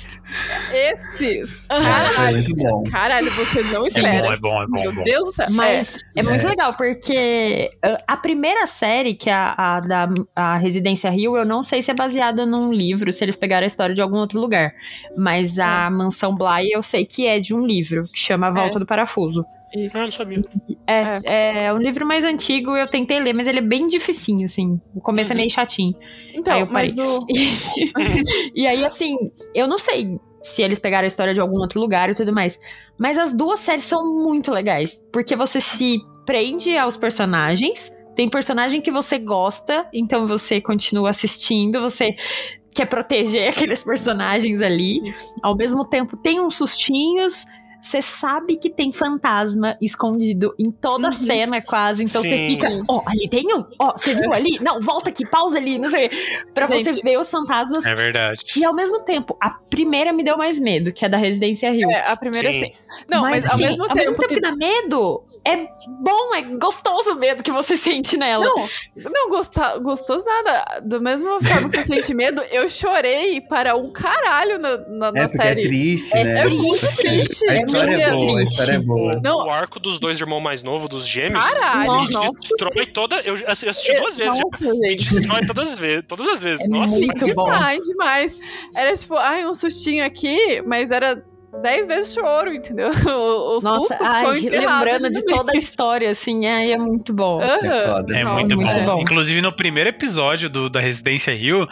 esses,
É
caralho,
muito bom.
caralho, você não
É
espera.
bom, é bom, é bom. é
Meu
bom.
Deus do céu.
Mas é, muito
É.
legal, porque uh, a primeira série, que é a, a da a Residência Rio, eu não sei se é baseada num livro, se eles pegaram a história de algum outro lugar. Mas a Mansão Bly, eu sei que é de um livro, que chama A Volta do Parafuso.
É, isso.
Ah, não sabia.
É, é. um livro mais antigo, eu tentei ler, mas ele é bem dificinho, assim. O começo é
Uhum.
meio chatinho.
Então,
Aí eu
mas o.
e aí, assim, eu não sei se eles pegaram a história de algum outro lugar e tudo mais. Mas as duas séries são muito legais. Porque você se prende aos personagens. Tem personagem que você gosta, então você continua assistindo, você quer proteger aqueles personagens ali. Ao mesmo tempo, tem uns sustinhos. Você sabe que tem fantasma escondido em toda a
Uhum.
cena, quase. Então você fica, ó, ali tem um. Ó, você viu ali? Não, volta aqui, pausa ali, não sei. Pra você
Gente.
ver os fantasmas
É verdade.
e ao mesmo tempo, a primeira me deu mais medo, que é da Residência Rio.
É, a primeira
Sim.
sim. Não, mas, ao
assim,
mesmo tempo.
que... dá medo, é bom, é gostoso o medo que você sente nela.
Não, não gosta, gostoso nada. Do mesmo forma que você sente medo, eu chorei para um caralho na, na, na
É
série.
é triste,
É
né?
É muito triste.
A
é
história é
muito
boa, a
triste.
história é boa.
Não.
O arco dos dois irmãos mais novos, dos gêmeos,
Caralho,
ele
nossa.
destrói toda. Eu assi- assisti duas vezes.
Nossa,
destrói todas as vezes. Todas as vezes.
É
Nossa,
muito bom.
Demais, demais. Era tipo, ai, um sustinho aqui, mas era dez vezes choro, entendeu? O, o
Nossa, ai, lembrando de toda a história, assim, é, é muito bom.
É
Aham.
foda.
É
Nossa,
muito,
muito
bom.
bom.
Inclusive no primeiro episódio do, da Residência Rio,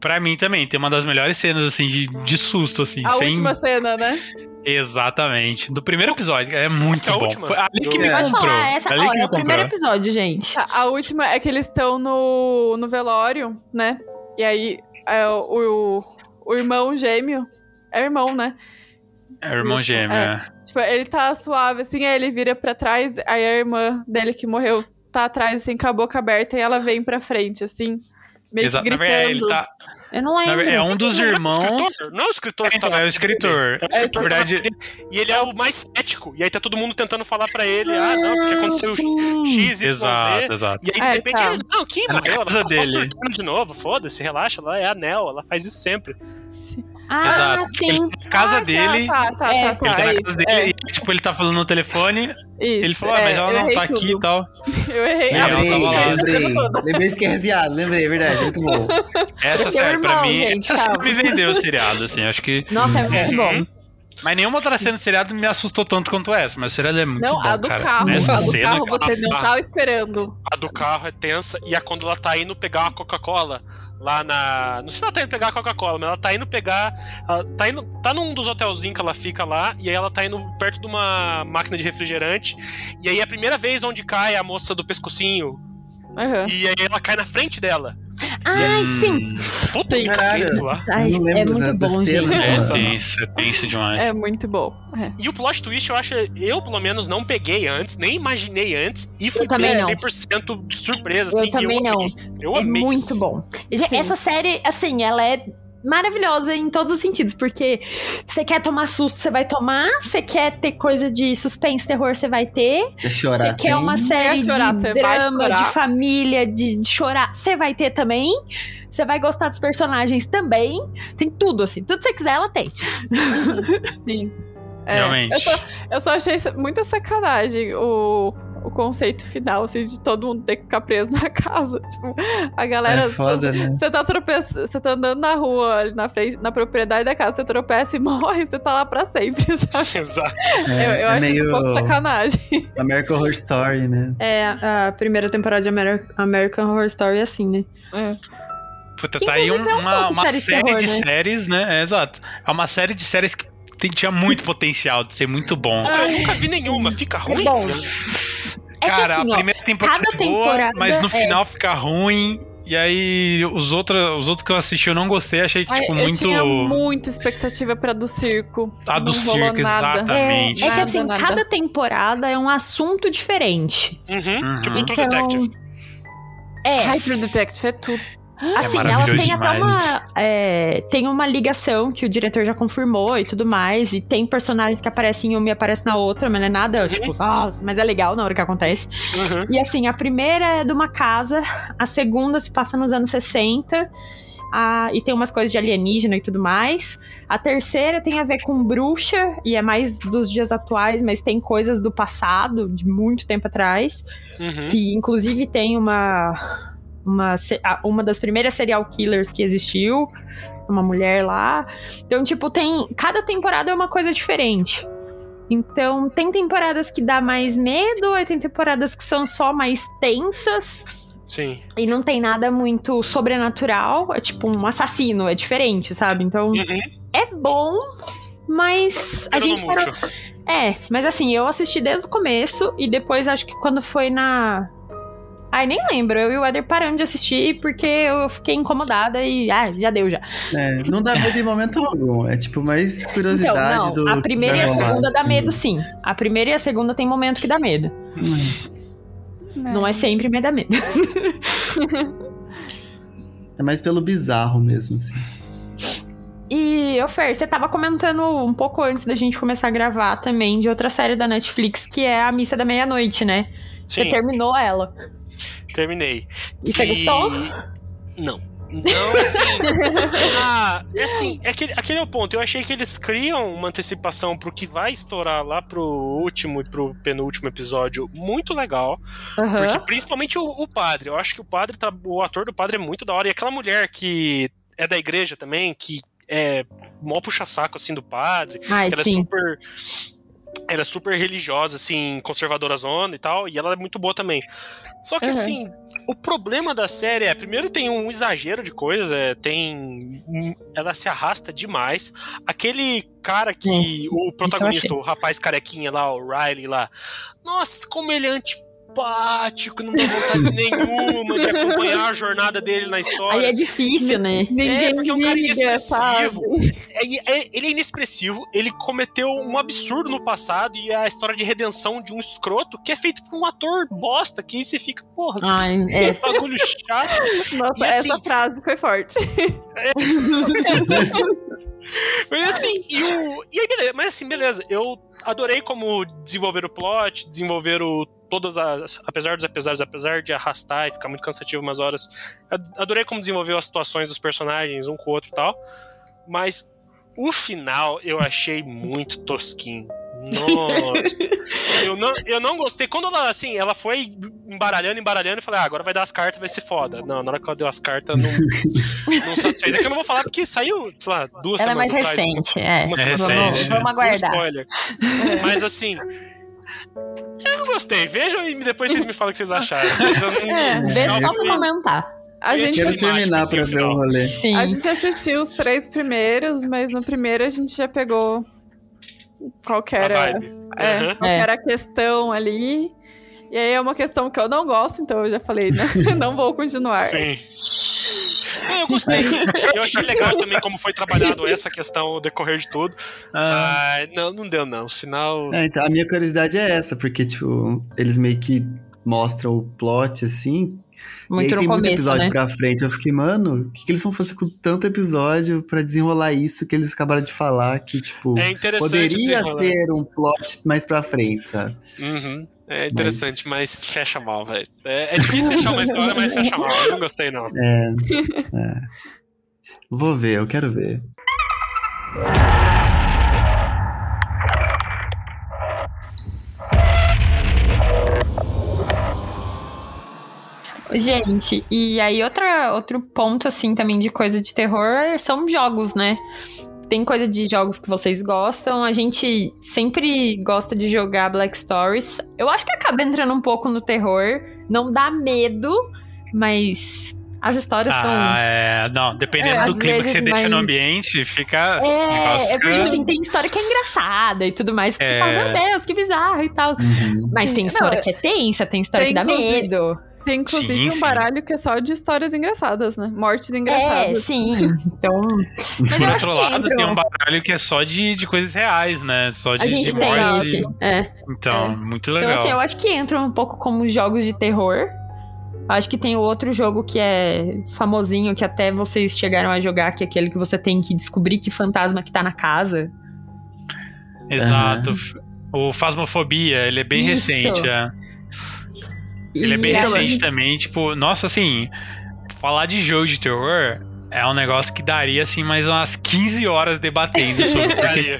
pra mim também, tem uma das melhores cenas, assim, de, de susto, assim.
A
sem...
última cena, né?
Exatamente. Do primeiro episódio. É muito
A
bom.
última?
Foi ali que me
Pode
comprou.
falar, essa,
ali
ó,
que
é
me
o primeiro episódio, gente.
A, a última é que eles estão no, no velório, né? E aí é, o, o, o irmão gêmeo. É irmão, né?
É o irmão gêmeo,
é.
é.
Tipo, ele tá suave, assim, aí ele vira pra trás, aí a irmã dele que morreu tá atrás, assim, com a boca aberta, e ela vem pra frente, assim, meio
Exato.
que
Na
gritando.
verdade, ele tá.
Eu não lembro.
verdade, é um dos
Não é o
irmãos.
escritor, Não é o escritor que
Então, é o escritor.
É o escritor
Na verdade-.
E ele é o mais cético. E aí tá todo mundo tentando falar pra ele: ah, não, porque aconteceu
sim.
X, Y,
Exato,
Z.
exato.
E aí, de
É,
repente,
tá.
ele, não, que
É na
morreu, ela tá só
dele.
surtando de novo, foda-se, relaxa, ela é anel, ela faz isso sempre.
Sim.
Ah,
Exato. Tipo, ele
sim.
tá na casa
Ah,
dele.
Tá, tá, tá,
É,
tá. tá,
Ele tá na
isso,
casa dele
é,
e, tipo, ele tá falando no telefone.
isso,
ele falou, ah, mas
é,
ela não tá aqui e
tudo.
tal.
Eu errei.
É, ela
Lembrei,
tava lá.
lembrei. Lembrei que é viado, lembrei, é verdade, muito bom.
Essa
Porque
série, pra mim,
gente,
essa série
calma.
me vendeu o seriado, assim. Acho que.
Nossa, é muito
Uhum.
bom.
Mas nenhuma outra cena do seriado me assustou tanto quanto essa. Mas o seriado é muito
Não,
bom,
a do
cara.
carro.
Essa
a do
cena.
carro você não
Ah.
tava esperando.
A do carro é tensa e é quando ela tá indo pegar uma Coca-Cola lá na. Não sei se ela tá indo pegar a Coca-Cola, mas ela tá indo pegar. ela tá indo. Tá num dos hotelzinhos que ela fica lá, e aí ela tá indo perto de uma máquina de refrigerante. E aí é a primeira vez onde cai a moça do pescocinho.
Aham.
E aí ela cai na frente dela.
Ai,
Hum,
sim.
Puta que
Caralho.
lá.
Ai, é muito
da-
bom, gente.
É
Nossa.
tenso, é tenso demais.
É muito bom. É.
E o plot twist, eu acho, eu pelo menos não peguei antes, nem imaginei antes, e fui
também
pego
não.
100% de surpresa,
Eu
assim.
também não.
amei. Eu
é
amei
muito
isso.
bom.
Sim.
Essa série, assim, ela é maravilhosa em todos os sentidos, porque você quer tomar susto, você vai tomar, você quer ter coisa de suspense, terror, você vai ter, você quer uma
tem?
série
Quer chorar,
de drama, de família, de, de chorar, você vai ter também. Você vai gostar dos personagens também. Tem tudo, assim. Tudo que você quiser, ela tem.
Sim. É,
Realmente.
Eu só, eu só achei muita sacanagem o, o conceito final, assim, de todo mundo ter que ficar preso na casa. Tipo, a galera.
É foda, né?
Você tá tropeçando, você tá andando na rua, ali na frente, na propriedade da casa, você tropeça e morre, você tá lá pra sempre, sabe?
Exato.
É,
eu eu
é
acho
meio
isso um pouco sacanagem.
American Horror Story, né?
É, a primeira temporada de Amer- American Horror Story é assim, né?
Puta,
Que
tá aí um-
é um
uma, uma
série
série,
de terror,
de
né?
séries, né? É, exato. É uma série de séries que tinha muito potencial de ser muito bom.
Eu nunca vi nenhuma, fica ruim.
É bom. É que
Cara,
assim,
a
ó,
primeira temporada
cada
é boa,
temporada
mas no
é-
final fica ruim. E aí, os, outra, os outros que eu assisti eu não gostei, achei,
Ai,
tipo,
eu
muito.
tinha muita expectativa pra do circo.
A do
Não rolou
circo,
nada.
exatamente.
É, é que
Nada,
assim,
nada.
cada temporada é um assunto diferente.
Uhum.
Uhum.
Tipo True
Então,
Detective.
É.
Ai, True Detective é tudo.
Assim, elas
maravilhoso
têm até
demais.
uma. é, tem uma ligação que o diretor já confirmou e tudo mais. E tem personagens que aparecem em uma e aparecem na outra, mas não é nada, tipo, nossa, mas é legal na hora que acontece.
Uhum.
E assim, a primeira é de uma casa, a segunda se passa nos anos 60. a- e tem umas coisas de alienígena e tudo mais. A terceira tem a ver com bruxa, e é mais dos dias atuais, mas tem coisas do passado, de muito tempo atrás.
Uhum.
Que inclusive tem uma. Uma, uma das primeiras serial killers que existiu, uma mulher lá. Então, tipo, tem. Cada temporada é uma coisa diferente. Então, tem temporadas que dá mais medo, aí tem temporadas que são só mais tensas.
Sim.
E não tem nada muito sobrenatural. É tipo um assassino, é diferente, sabe? Então,
Uhum.
é bom, mas a
Eu
gente parou, é, mas assim, eu assisti desde o começo e depois acho que quando foi na. Ai, nem lembro. Eu e o Eder paramos de assistir porque eu fiquei incomodada e. Ah, já deu já.
É, não dá medo em momento algum. É tipo mais curiosidade
então,
do.
não. A primeira e a
da
segunda
romance.
dá medo, sim. A primeira e a segunda tem momento que dá medo. Não é sempre, mas dá medo.
É mais pelo bizarro mesmo, assim.
E, ô Fer, você tava comentando um pouco antes da gente começar a gravar também de outra série da Netflix que é A Missa da Meia-Noite, né? Você
Sim,
terminou ela.
terminei.
E você gostou?
Não. Não, assim. ah, é assim, é aquele, aquele é o ponto. Eu achei que eles criam uma antecipação pro que vai estourar lá pro último e pro penúltimo episódio muito legal. Porque principalmente o, o padre. Eu acho que o padre tá. O ator do padre é muito da hora. E aquela mulher que é da igreja também, que é mó puxa-saco assim do padre.
Ai,
que ela é
sim.
super. Ela é super religiosa, assim, conservadora zona e tal, e ela é muito boa também. Só que,
Uhum.
assim, o problema da série é, primeiro tem um exagero de coisas, é, tem. um- Ela se arrasta demais. Aquele cara que. o protagonista, o rapaz carequinha lá, o Riley lá. Nossa, como ele é antipático, não dá vontade nenhuma de acompanhar a jornada dele na história.
Aí é difícil, né?
Ninguém
porque é um cara inexpressivo. É- é- ele é inexpressivo, ele cometeu um absurdo no passado e a história de redenção de um escroto que é feito por um ator bosta, que aí você fica, porra,
Ai, é.
que bagulho chato.
Nossa,
E assim-
essa frase foi forte.
Mas assim, e, o, e aí, beleza, mas assim, beleza, eu adorei como desenvolver o plot, desenvolver o, todas as. Apesar dos apesares, apesar de arrastar e ficar muito cansativo umas horas, ad- adorei como desenvolveu as situações dos personagens, um com o outro e tal. Mas O final eu achei muito tosquinho. Nossa. eu, não, eu não gostei. Quando ela, assim, ela foi embaralhando, embaralhando, e falei, ah, agora vai dar as cartas, vai ser foda. Não, na hora que ela deu as cartas, não, não satisfez. É que eu não vou falar porque saiu, sei lá, duas
Ela é
semanas
mais
atrás.
recente, é.
Uma
É recente, é.
Vamos aguardar.
Spoiler. Mas assim. Eu não gostei. Vejam e depois vocês me falam o que vocês acharam. Mas eu não,
É,
Vê só pra comentar.
A gente,
Quero terminar
assim,
pra ver o rolê.
Sim.
a gente assistiu os três primeiros, mas no primeiro a gente já pegou qual que
A
é,
Uhum.
qual que era a questão ali. E aí é uma questão que eu não gosto, então eu já falei, né? não vou continuar.
Sim. Não, Eu gostei. Eu achei legal também como foi trabalhado essa questão decorrer de tudo.
Ah,
Ah, não, não deu, não. O final.
É, então, a minha curiosidade é essa, porque, tipo, eles meio que mostram o plot, assim, e
Muito
aí
no
tem muito
começo,
episódio
né?
pra frente. Eu fiquei, mano, o que, que eles vão fazer com tanto episódio pra desenrolar isso que eles acabaram de falar? Que, tipo,
É
poderia ser um plot mais pra frente, sabe?
Uhum. É interessante, mas, fecha mal, velho. É, é difícil fechar uma história, mas fecha mal. Eu não gostei, não.
É, é. Vou ver, eu quero ver.
Gente, e aí outra, outro ponto, assim, também de coisa de terror são jogos, né? Tem coisa de jogos que vocês gostam. A gente sempre gosta de jogar Black Stories. Eu acho que acaba entrando um pouco no terror. Não dá medo, mas as histórias são.
ah, é. Não, dependendo
É,
do clima que você deixa no ambiente, fica.
É, é porque assim, tem história que é engraçada e tudo mais, que você
É.
fala, meu Deus, que bizarro e tal.
Uhum.
Mas tem
Não,
história que é tensa, tem história
tem
que dá
inclusive-
medo.
Tem inclusive
Sim,
um
sim.
baralho que é só de histórias engraçadas, né? Mortes
É,
engraçadas.
sim. Então. Mas
Por outro
que
lado,
entram.
tem um baralho que é só de, de coisas reais, né? Só de,
A gente
de
tem
morte.
esse. É.
Então,
É.
muito
Então,
legal.
assim, eu acho que entra um pouco como jogos de terror. Acho que tem o outro jogo que é famosinho, que até vocês chegaram a jogar, que é aquele que você tem que descobrir que fantasma que tá na casa.
Exato. O Fasmofobia, ele é bem
Isso.
recente. é. Ele é
E
bem
ela-
recente também, tipo, nossa, assim, falar de jogo de terror é um negócio que daria, assim, mais umas 15 horas debatendo sobre, porque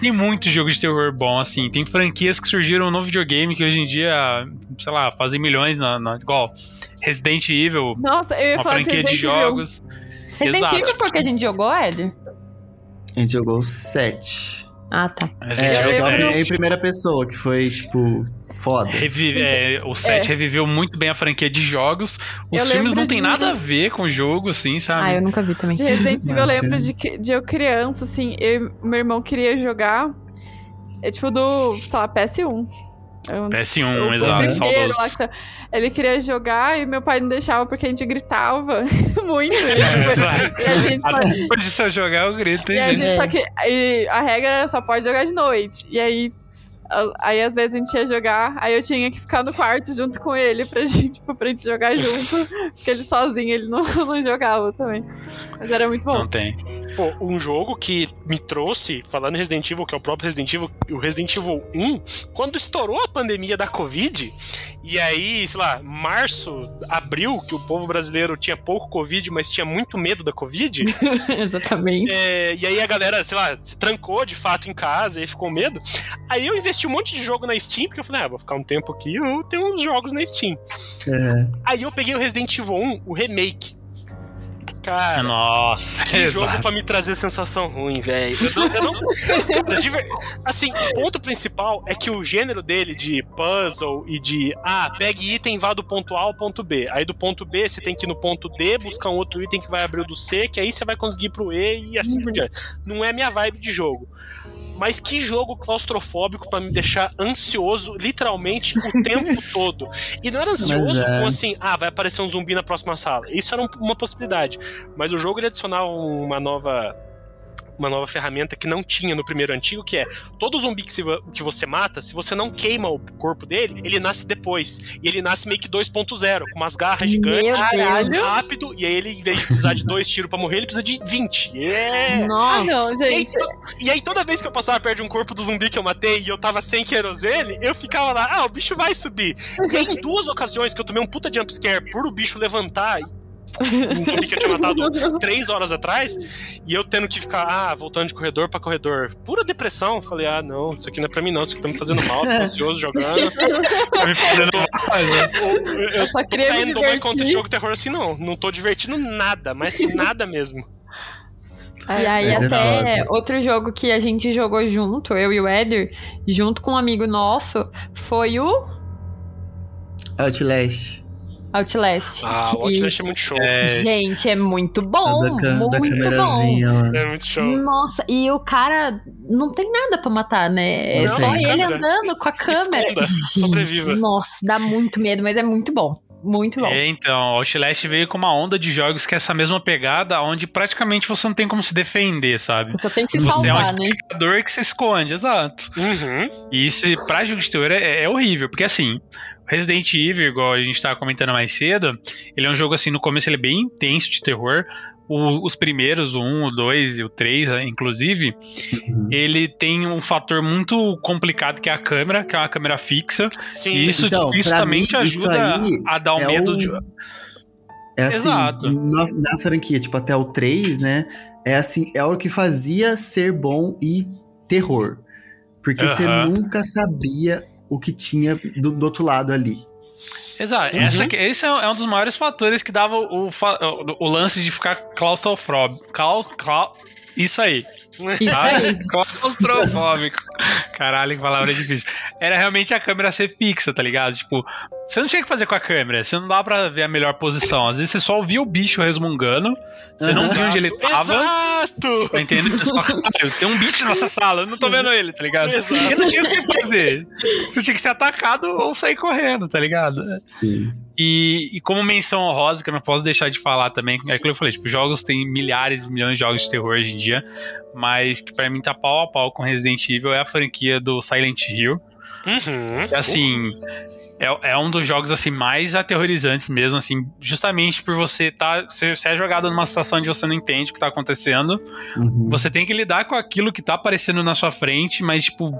tem muito jogo de terror bom, assim, tem franquias que surgiram no videogame que hoje em dia, sei lá, fazem milhões, na, na- igual Resident Evil,
Nossa, eu ia
uma
falar de
franquia de
Evil.
jogos.
Resident
Exato.
Evil foi o que a gente jogou, Ed?
A gente jogou o 7.
Ah, tá.
É, eu
7.
em primeira pessoa, que foi, tipo, foda.
Revive- é, o 7 reviveu muito bem a franquia de jogos. Os
Eu
filmes não tem
de-
nada a ver com o jogo, assim, sabe?
Ah, eu nunca vi também.
De Resident Evil, eu lembro de, que- de eu criança, assim, eu, meu irmão queria jogar. É tipo do, sei lá, PS1. Eu-
PS1,
o- o
exato,
primeiro
saudoso.
ele queria jogar e meu pai não deixava porque a gente gritava muito.
É,
e a gente só,
Depois de se eu jogar, eu grito,
e
hein,
a
gente?
gente só que e a regra era só pode jogar de noite. E aí aí às vezes a gente ia jogar, aí eu tinha que ficar no quarto junto com ele pra gente, tipo, pra gente jogar junto, porque ele sozinho ele não, não jogava também. Mas era muito bom.
Não tem.
Pô, um jogo que me trouxe, falando em Resident Evil, que é o próprio Resident Evil, o Resident Evil 1, quando estourou a pandemia da Covid, e aí, sei lá, março, abril, que o povo brasileiro tinha pouco Covid, mas tinha muito medo da Covid,
Exatamente.
é, e aí a galera, sei lá, se trancou de fato em casa e ficou medo. Aí eu investi um monte de jogo na Steam, porque eu falei, ah, vou ficar um tempo aqui, eu tenho uns jogos na Steam.
É.
Aí eu peguei o Resident Evil 1, o remake. Cara,
Nossa,
que jogo
exato.
pra me trazer sensação ruim, velho. Eu não. Eu não cara, assim, o ponto principal é que o gênero dele de puzzle e de. Ah, pegue item e vá do ponto A ao ponto B. Aí do ponto B você tem que ir no ponto D, buscar um outro item que vai abrir o do C, que aí você vai conseguir ir pro E e assim por diante. Não é minha vibe de jogo. Mas que jogo claustrofóbico pra me deixar ansioso, literalmente, o tempo todo. E não era ansioso
é.
com assim, ah, vai aparecer um zumbi na próxima sala. Isso era um- uma possibilidade. Mas o jogo ele adicionar uma nova uma nova ferramenta que não tinha no primeiro antigo, que é todo zumbi que, se- que você mata, se você não queima o corpo dele, ele nasce depois. E ele nasce meio que 2.0, com umas garras gigantes, rápido, e aí ele, em vez de precisar de dois tiros pra morrer, ele precisa de 20. É.
Ah,
Nossa.
não,
E aí,
gente.
e aí, toda vez que eu passava perto de um corpo do zumbi que eu matei e eu tava sem querosene, eu ficava lá, ah, o bicho vai subir. E aí, em duas ocasiões que eu tomei um puta jumpscare por o bicho levantar, e um zumbi que eu tinha matado três horas atrás, e eu tendo que ficar, ah, voltando de corredor pra corredor. Pura depressão. Falei, ah, não, isso aqui não é pra mim, não. Isso aqui tá me fazendo mal, tô ansioso jogando.
Tá me fazendo mal, né?
Eu, eu,
Eu só queria
tô
me
indo mais contra
divertir.
jogo terror assim, não. Não tô divertindo nada, mas nada mesmo.
E aí
Mas é
até
foda.
outro jogo que a gente jogou junto, eu e o Éder, junto com um amigo nosso, foi o
Outlast.
Outlast.
Ah, o
E,
Outlast é muito show.
É,
Gente, é muito bom,
da,
muito bom.
lá.
É muito show.
Nossa, e o cara não tem nada pra matar, né? É
Não
só ele
Câmera.
andando com a câmera.
Esconda,
Gente,
sobreviva.
Nossa, dá muito medo, mas é muito bom. Muito bom.
É, então, Outlast veio com uma onda de jogos que é essa mesma pegada, onde praticamente você não tem como se defender, sabe?
Só tem que se
Você é um
salvar, né?
espectador que se esconde, exato.
Uhum.
E isso, pra jogo de terror, é, é horrível, porque assim, Resident Evil, igual a gente tava comentando mais cedo, ele é um jogo assim, no começo ele é bem intenso de terror. O- os primeiros, o 1, o 2 e o 3, né, inclusive,
Uhum.
ele tem um fator muito complicado que é a câmera, que é uma câmera fixa.
Sim.
E isso,
Então,
isso
pra
também
mim,
te ajuda a dar um
é
medo
o-
de.
É assim,
Exato.
Na, na franquia, tipo, até o 3, né? É assim, é o que fazia ser bom e terror. Porque você
Aham.
nunca sabia o que tinha do, do outro lado ali.
Exato.
Uhum.
Essa, esse é, é um dos maiores fatores que dava o, o, o lance de ficar claustrofóbico. Clau, clau, isso aí. Tá? Claustrofóbico. Caralho, que palavra difícil. Era realmente a câmera ser fixa, tá ligado? Tipo, você não tinha que fazer com a câmera, você não dava pra ver a melhor posição. Às vezes você só ouvia o bicho resmungando, você não via onde ele tava.
Exato!
Tá entendendo? Você só, "Caralho, tem um bicho nessa sala, eu não tô vendo ele, tá ligado?
Exato.
E não tinha o que fazer. Você tinha que ser atacado ou sair correndo, tá ligado?
Sim.
E, e como menção honrosa, que eu não posso deixar de falar também, é aquilo que eu falei, tipo, jogos tem milhares e milhões de jogos de terror hoje em dia, mas que pra mim tá pau a pau com Resident Evil é a franquia do Silent Hill.
Uhum.
Assim, é, é um dos jogos assim mais aterrorizantes mesmo, assim, justamente por você tá. Você, você é jogado numa situação onde você não entende o que tá acontecendo.
Uhum.
Você tem que lidar com aquilo que tá aparecendo na sua frente, mas, tipo,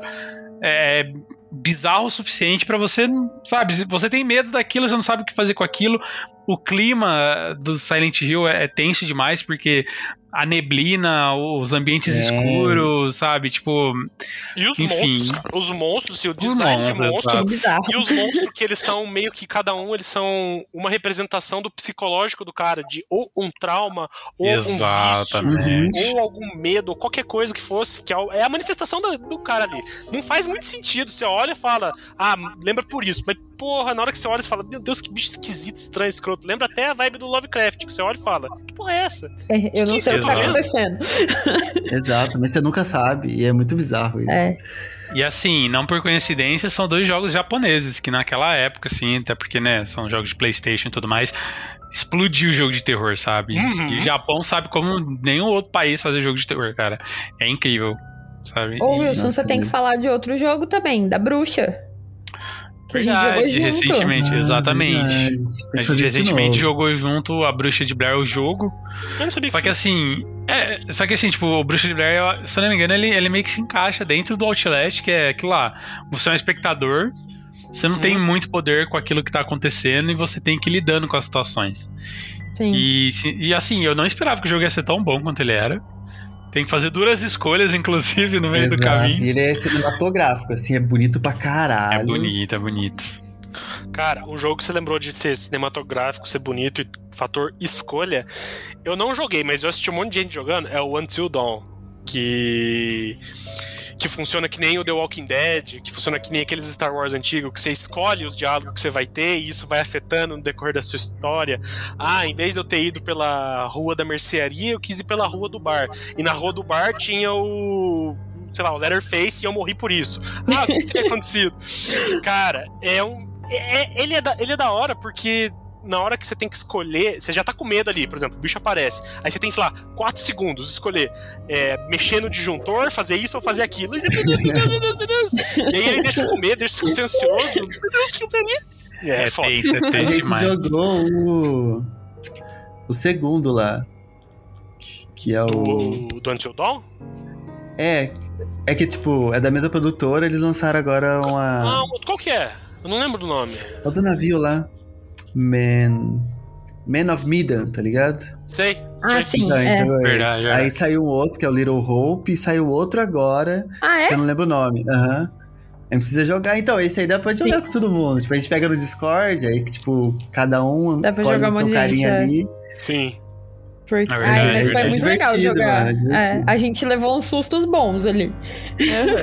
é bizarro o suficiente pra você, sabe? Você tem medo daquilo, você não sabe o que fazer com aquilo. O clima do Silent Hill é, é tenso demais, porque a neblina, os ambientes
É.
escuros, sabe? Tipo,
E os
Enfim.
monstros, cara. Os monstros, assim, o
Os
design de
monstros,
monstro.
exato.
Bizarro.
E os monstros que eles são meio que cada um, eles são uma representação do psicológico do cara, de ou um trauma, ou um vício,
exatamente.
ou algum medo, ou qualquer coisa que fosse, que é é a manifestação da- do cara ali. Não faz muito sentido. Você olha e fala, ah, lembra por isso. Mas, porra, na hora que você olha, você fala, meu Deus, que bicho esquisito, estranho, escroto. Lembra até a vibe do Lovecraft, que você olha e fala, que porra é essa?
É, Eu não sei o que tá
Exato.
acontecendo.
Exato, mas você nunca sabe. E é muito bizarro isso.
É.
E assim, não por coincidência, são dois jogos japoneses, que naquela época, assim, até porque, né, são jogos de Playstation e tudo mais, explodiu o jogo de terror, sabe?
Uhum.
E o Japão sabe como nenhum outro país fazer jogo de terror, cara. É incrível, sabe?
Ô,
E-
Wilson,
Nossa,
você tem que falar de outro jogo também, da bruxa. Que a gente jogou
Verdade,
junto.
recentemente,
Ah,
exatamente.
verdade. Que
A gente recentemente jogou junto a Bruxa de Blair, o jogo.
Eu não sabia
Só que assim, é, só que assim, tipo, o Bruxa de Blair, se eu não me engano, ele, ele meio que se encaixa dentro do Outlast, que é aquilo lá. Você é um espectador, você não tem muito poder com aquilo que tá acontecendo e você tem que ir lidando com as situações.
Sim.
E, e assim, eu não esperava que o jogo ia ser tão bom quanto ele era. Tem que fazer duras escolhas, inclusive, no meio do
Exato.
caminho.
E ele é cinematográfico, assim, é bonito pra caralho.
É bonito, é bonito.
Cara, o jogo que você lembrou de ser cinematográfico, ser bonito e fator escolha, eu não joguei, mas eu assisti um monte de gente jogando, é o Until Dawn, que que funciona que nem o The Walking Dead, que funciona que nem aqueles Star Wars antigos, que você escolhe os diálogos que você vai ter e isso vai afetando no decorrer da sua história. Ah, em vez de eu ter ido pela rua da mercearia, eu quis ir pela rua do bar. E na rua do bar tinha o sei lá, o Letterface e eu morri por isso. Ah, o que, teria acontecido? Cara, é um. é- ele, é da, ele é da hora porque na hora que você tem que escolher, você já tá com medo ali, por exemplo, o bicho aparece. Aí você tem, sei lá, 4 segundos escolher é, mexer no disjuntor, fazer isso ou fazer aquilo. E, meu Deus, meu Deus, meu Deus, meu Deus. E aí ele deixa com medo, deixa você ansioso. Meu Deus, que eu perdi. É,
É,
foda.
tenso, é
A
tenso
gente
demais.
jogou o. O segundo lá. que- é o.
Do, do Until Dawn?
É. É que, tipo, é da mesma produtora, eles lançaram agora
Ah,
uma.
qual que é? Eu não lembro do nome.
É o do navio lá. Man. Man of Medan, tá ligado?
Sei.
Ah, sim.
Então,
é.
esse é.
Verdade, verdade.
Aí saiu um outro, que é o Little Hope, e saiu outro agora,
Ah, é?
que eu não lembro o nome. Aham. A gente precisa jogar, então, esse aí dá pra jogar com todo mundo. Tipo, a gente pega no Discord, aí, tipo, cada um
Dá pra
escolhe
jogar
o
um
seu
de
carinha
gente, é.
ali.
Sim.
Porque... Ai, mas foi
é
muito legal jogar.
mano, é.
É, a gente levou uns sustos bons ali.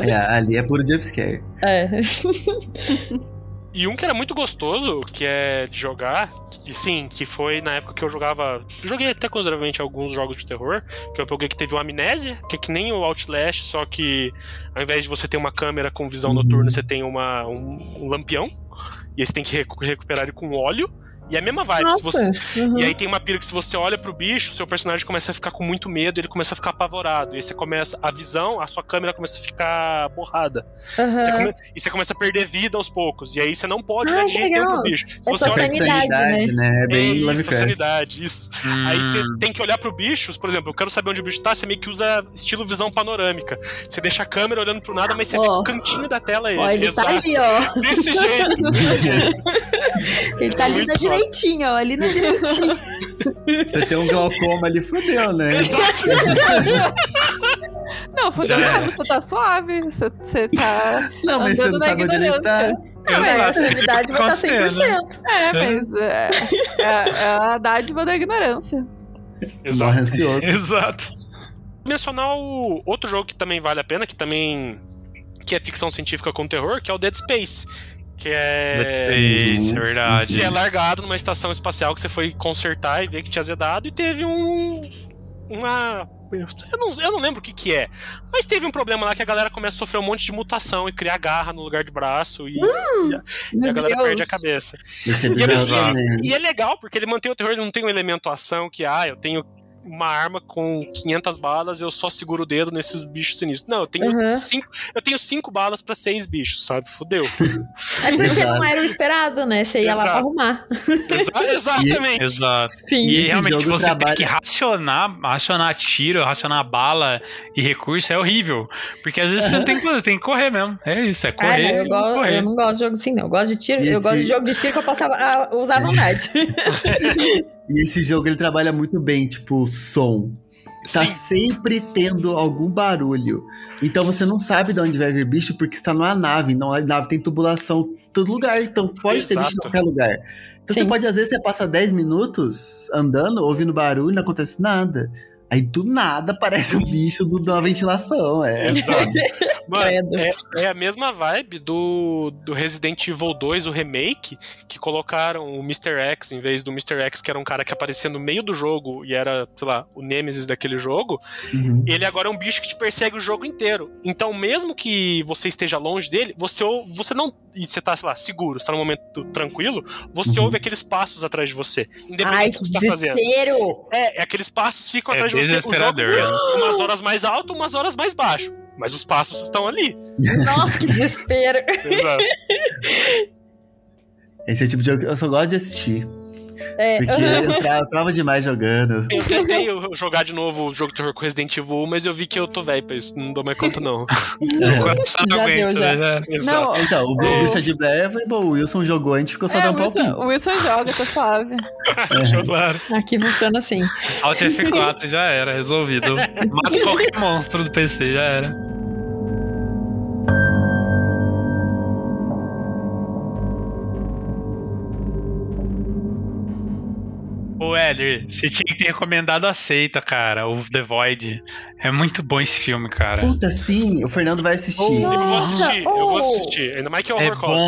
É, ali é puro jumpscare.
É.
E um que era muito gostoso, que é de jogar, que sim, que foi na época que eu jogava. Joguei até consideravelmente alguns jogos de terror, que eu joguei que teve o Amnésia, que é que nem o Outlast, só que ao invés de você ter uma câmera com visão noturna, você tem uma, um, um lampião. E aí você tem que recu- recuperar ele com óleo. E é a mesma vibe. Se você,
Nossa. Uhum.
E aí tem uma pira que se você olha pro bicho, seu personagem começa a ficar com muito medo, ele começa a ficar apavorado. E aí você começa. A visão, a sua câmera começa a ficar borrada.
Uhum.
Você come- e você começa a perder vida aos poucos. E aí você não pode
Ah,
olhar de
que
jeito nenhum
legal.
pro bicho. Se
É
você
sua
olha.
sanidade,
né? É
É
bem
isso,
Lovecraft.
sanidade, isso. Aí
Hum,
você tem que olhar pro bicho, por exemplo, eu quero saber onde o bicho tá, você meio que usa estilo visão panorâmica. Você deixa a câmera olhando pro nada, mas você vê
Ó.
o cantinho da tela ele.
Ó, ele tá
Exato.
ali, ó.
Desse jeito, desse jeito.
Ele tá ali
Muito
na direitinho, ó. Ali na direitinho.
Você tem um glaucoma ali, fodeu, né?
Não, fodeu, nada, você tá suave. Você, você tá.
Não, mas você
Andando
não
na
sabe onde ele tá.
ignorância.
Não, mas a sanidade vai estar
Acontecendo.
100%.
É, mas é, é, é a dádiva da ignorância.
Exato.
Morre ansioso.
Exato.
mencionar o outro jogo que também vale a pena, que também que é ficção científica com terror, que é o Dead Space. Que é.
Isso, é verdade.
Você é largado numa estação espacial que você foi consertar e ver que tinha azedado e teve um. Uma. Eu não, eu não lembro o que que é. Mas teve um problema lá que a galera começa a sofrer um monte de mutação e criar garra no lugar de braço e, e a
Meu
galera
Deus.
perde a cabeça.
É
E é,
também.
e é legal, porque ele mantém o terror, ele não tem um elemento ação que, ah, eu tenho uma arma com 500 balas, eu só seguro o dedo nesses bichos sinistros. Não, eu tenho,
Uhum.
cinco, eu tenho cinco balas pra seis bichos, sabe? Fudeu.
É porque
Exato.
não era o esperado, né? Você ia lá pra
Exato.
arrumar.
Exa- exatamente.
Exato.
Sim.
E
esse
realmente você
trabalha-
tem que racionar, racionar tiro, racionar bala e recurso é horrível. Porque às vezes você tem que fazer, tem que correr mesmo. É isso, é
Ah, não,
correr.
eu,
e
gosto,
correr.
eu não gosto de jogo assim, não. Eu gosto de tiro.
E
Eu gosto de
esse-
jogo de tiro que eu possa ah, usar à vontade.
E esse jogo ele trabalha muito bem, tipo, som. Tá
Sim.
sempre tendo algum barulho. Então você não sabe de onde vai vir bicho porque está numa nave. Não, a nave tem tubulação em todo lugar. Então pode ter bicho em
Exato.
qualquer lugar. Então
Sim.
você pode, às vezes, você passa 10 minutos andando, ouvindo barulho não acontece nada. Aí do nada aparece um bicho do, da ventilação. É.
Exato. Mano, é, é a mesma vibe do, do Resident Evil 2, o remake, que colocaram o Mr. X em vez do Mr. X, que era um cara que aparecia no meio do jogo e era, sei lá, o Nemesis daquele jogo.
Uhum.
Ele agora é um bicho que te persegue o jogo inteiro. Então, mesmo que você esteja longe dele, você, você não. E você tá, sei lá, seguro, você tá num momento tranquilo, você
Uhum.
ouve aqueles passos atrás de você. Independente
Ai,
do
que
você tá fazendo.
desespero!
É, é aqueles passos ficam
É
atrás de você o jogo? Umas horas mais alto, umas horas mais baixo. Mas os passos estão ali.
Nossa, que desespero!
Exato.
Esse é o tipo de jogo que eu só gosto de assistir.
É,
Porque eu, tra- eu trava demais jogando.
Eu tentei jogar de novo o jogo de terror com Resident Evil 1, mas eu vi que eu tô velho pra isso. Não dou mais conta, não.
O não
Já deu, já.
né?
Não,
Então, o
É.
Bruxa de Blair foi bom. O Wilson jogou, a gente ficou só
é,
dando
o Wilson,
palpite.
o Wilson joga, tá suave.
Claro.
Aqui funciona assim.
Alt F4 já era, resolvido. Mata qualquer monstro do PC, já era. Ô, Éder, você tinha que ter recomendado Aceita, cara, o The Void. É muito bom esse filme, cara.
Puta, sim, o Fernando vai assistir.
Eu vou assistir, eu vou
oh.
assistir. Ainda mais que é
É
horror cósmico.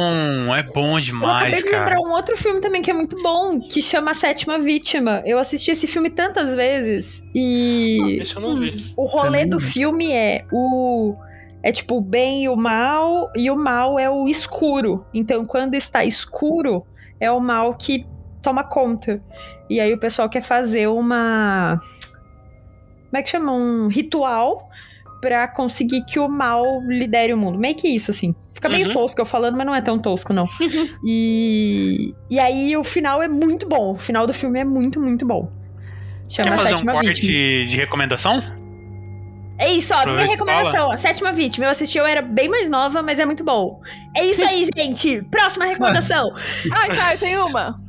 bom, é bom
Eu acabei
demais,
de
cara.
lembrar um outro filme também que é muito bom, que chama A Sétima Vítima. Eu assisti esse filme tantas vezes e
Esse eu não vi.
o rolê
Também
do filme é o é tipo o bem e o mal e o mal é o escuro. Então quando está escuro é o mal que toma conta. E aí o pessoal quer fazer uma como é que chama um ritual pra conseguir que o mal lidere o mundo. Meio que isso, assim. Fica meio
Uhum.
tosco eu falando, mas não é tão tosco, não. e, e aí o final é muito bom. O final do filme é muito, muito bom. Chama
Quer
a
fazer um
Sétima
corte
Vítima.
de recomendação?
É isso, ó. Minha
Aproveita
recomendação. A Sétima Vítima. Eu assisti, eu era bem mais nova, mas é muito bom. É isso aí, gente. Próxima recomendação.
Ai, tá, eu tenho uma.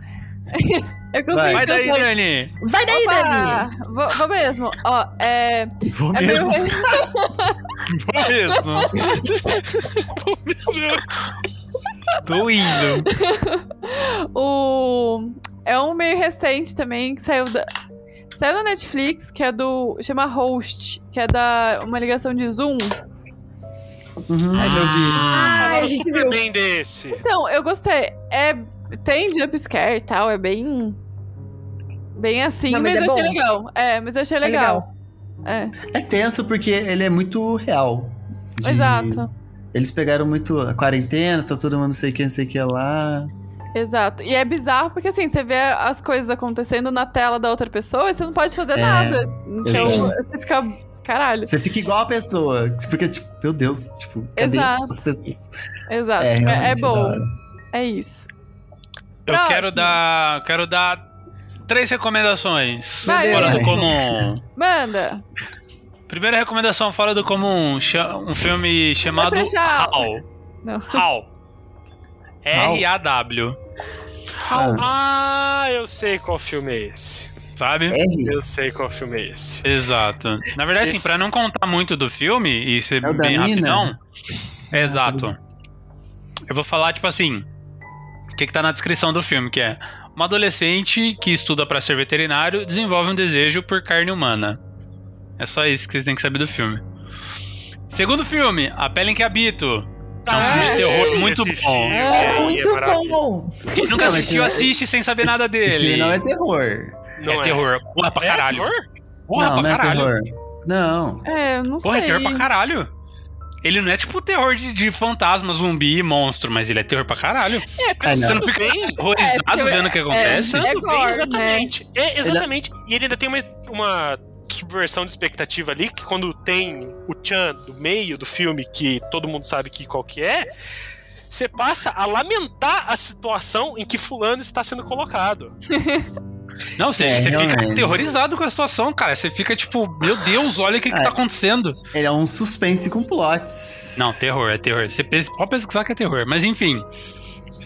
Eu consigo
Vai.
Vai daí. Dani.
Vai daí, Dani!
Opa! Vou, vou mesmo. Ó, é.
Vou
É
mesmo.
meio,
Vou mesmo. Tô indo.
o. É um meio recente também, que saiu da. Saiu na Netflix, que é do. Chama Host, que é da. Uma ligação de Zoom.
Uhum, já vi.
Ah, falaram super
viu.
bem desse.
Então, eu gostei. É. Tem jumpscare e tal, é bem. Bem assim,
Não, mas
mas,
é
eu achei
bom.
legal. É, mas eu achei legal. É,
É tenso porque ele é muito real. De-
exato.
Eles pegaram muito a quarentena, tá todo mundo não sei o que, não sei o que lá.
Exato. E é bizarro porque assim, você vê as coisas acontecendo na tela da outra pessoa e você não pode fazer
É,
nada. Então,
exato.
você fica. Caralho.
Você fica igual a pessoa. Porque, tipo, meu Deus, tipo, cadê
Exato.
as pessoas?
Exato.
É,
É, é bom. É isso.
Eu
Próximo.
quero dar. Quero dar três recomendações.
Vai,
Fora do comum.
Manda.
Primeira recomendação fora do comum. Um filme chamado. How.
Não.
How. R-A-W.
Ah,
Ah, eu sei qual filme é esse.
Sabe?
Eu sei qual filme é esse.
Exato. Na verdade, assim,
Esse-
pra não contar muito do filme e ser
É
bem
mina?
rapidão. Exato. Eu vou falar, tipo assim. Que, que tá na descrição do filme, que é uma adolescente que estuda pra ser veterinário desenvolve um desejo por carne humana. É só isso que vocês têm que saber do filme. Segundo filme, A Pele em que Habito. É um filme de terror muito bom.
filme
É
aí
Muito bom!
Quem nunca assistiu, assiste sem saber nada dele.
Esse filme não é terror.
Não
é, terror. Porra, pra
É
caralho.
terror?
Porra,
não,
pra
não é
caralho.
terror. Não.
É, eu não
Porra, é terror pra caralho. Ele não é tipo terror de, de fantasma, zumbi e monstro, mas ele é terror pra caralho.
Ah,
Você
não.
não fica
Bem,
horrorizado
É,
vendo o que acontece?
Pensando
É
bem,
gore,
exatamente. É, exatamente. E ele ainda tem uma, uma subversão de expectativa ali, que quando tem o Chan do meio do filme, que todo mundo sabe que qual que é, você passa a lamentar a situação em que fulano está sendo colocado.
Não, você,
É,
você fica aterrorizado com a situação, cara. Você fica tipo, meu Deus, olha o que, que
É.
tá acontecendo.
Ele é um suspense com plots.
Não, terror, é terror. Você pode pesquisar que é terror. Mas enfim.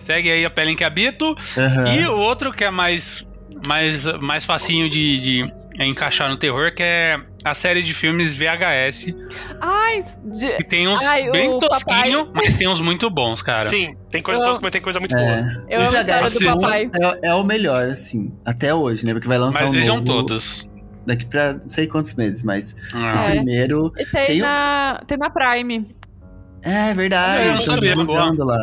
Segue aí a pele em que habito.
Aham.
E o outro que é mais, mais, mais facinho de, de encaixar no terror, que é a série de filmes VHS.
Ai, de-
Que tem uns
Ai,
bem tosquinho, mas tem uns muito bons, cara.
Sim, tem coisa
Eu-
tosca, mas tem coisa muito boa.
É.
eu
O
amo a história do
assistam.
papai.
É, é o melhor, assim, até hoje, né? Porque vai lançar
Mas
um
vejam
novo
todos.
daqui pra não sei quantos meses, mas
Ah.
o
É.
primeiro.
E tem,
Tem um-
na, tem na Prime.
É verdade,
Eu não
estão divulgando lá.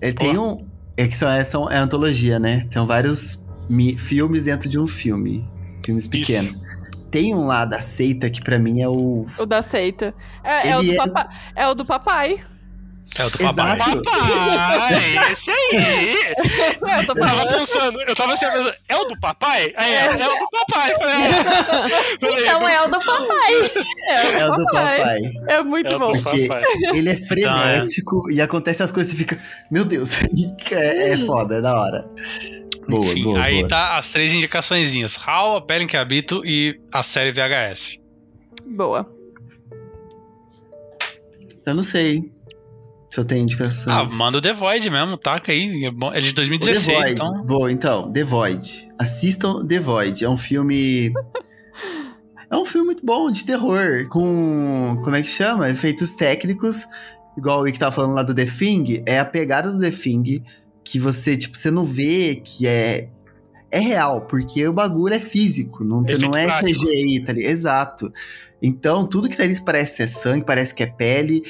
Ele tem um. É que são, é, são, é antologia, né? São vários mi- filmes dentro de um filme. Filmes pequenos. Tem um lá da seita que pra mim é o.
O da seita. É, é o, do
é-
papa- é o do papai.
É o do
Exato.
papai.
Papai, esse aí!
É, eu
tava pensando, eu tava assim, pensando, é o do papai? Aí, é, é o do papai. Falei, é. Falei,
Então é o do papai.
É o do papai.
É muito
é
bom.
Porque-
papai.
Ele é frenético e acontece as coisas e fica. Meu Deus, é, é foda, é da hora. Boa,
Enfim,
boa,
aí
boa.
tá as três indicaçõezinhas. Hal, a pele em que habito e a série VHS.
Boa.
Eu não sei se eu tenho indicações.
Ah, manda o The Void mesmo, taca aí. É É de
O The
2016,
Void.
então.
Vou, então, The Void. Assistam The Void. É um filme. É um filme muito bom de terror. Com. Como é que chama? Efeitos técnicos. Igual o que tava falando lá do The Thing. É a pegada do The Thing. Que você, tipo, você não vê que é. É real, porque o bagulho é físico, não,
Efeito
não é
prático.
CGI, tá ligado? Exato. Então, tudo que tá ali parece ser sangue, parece que é pele.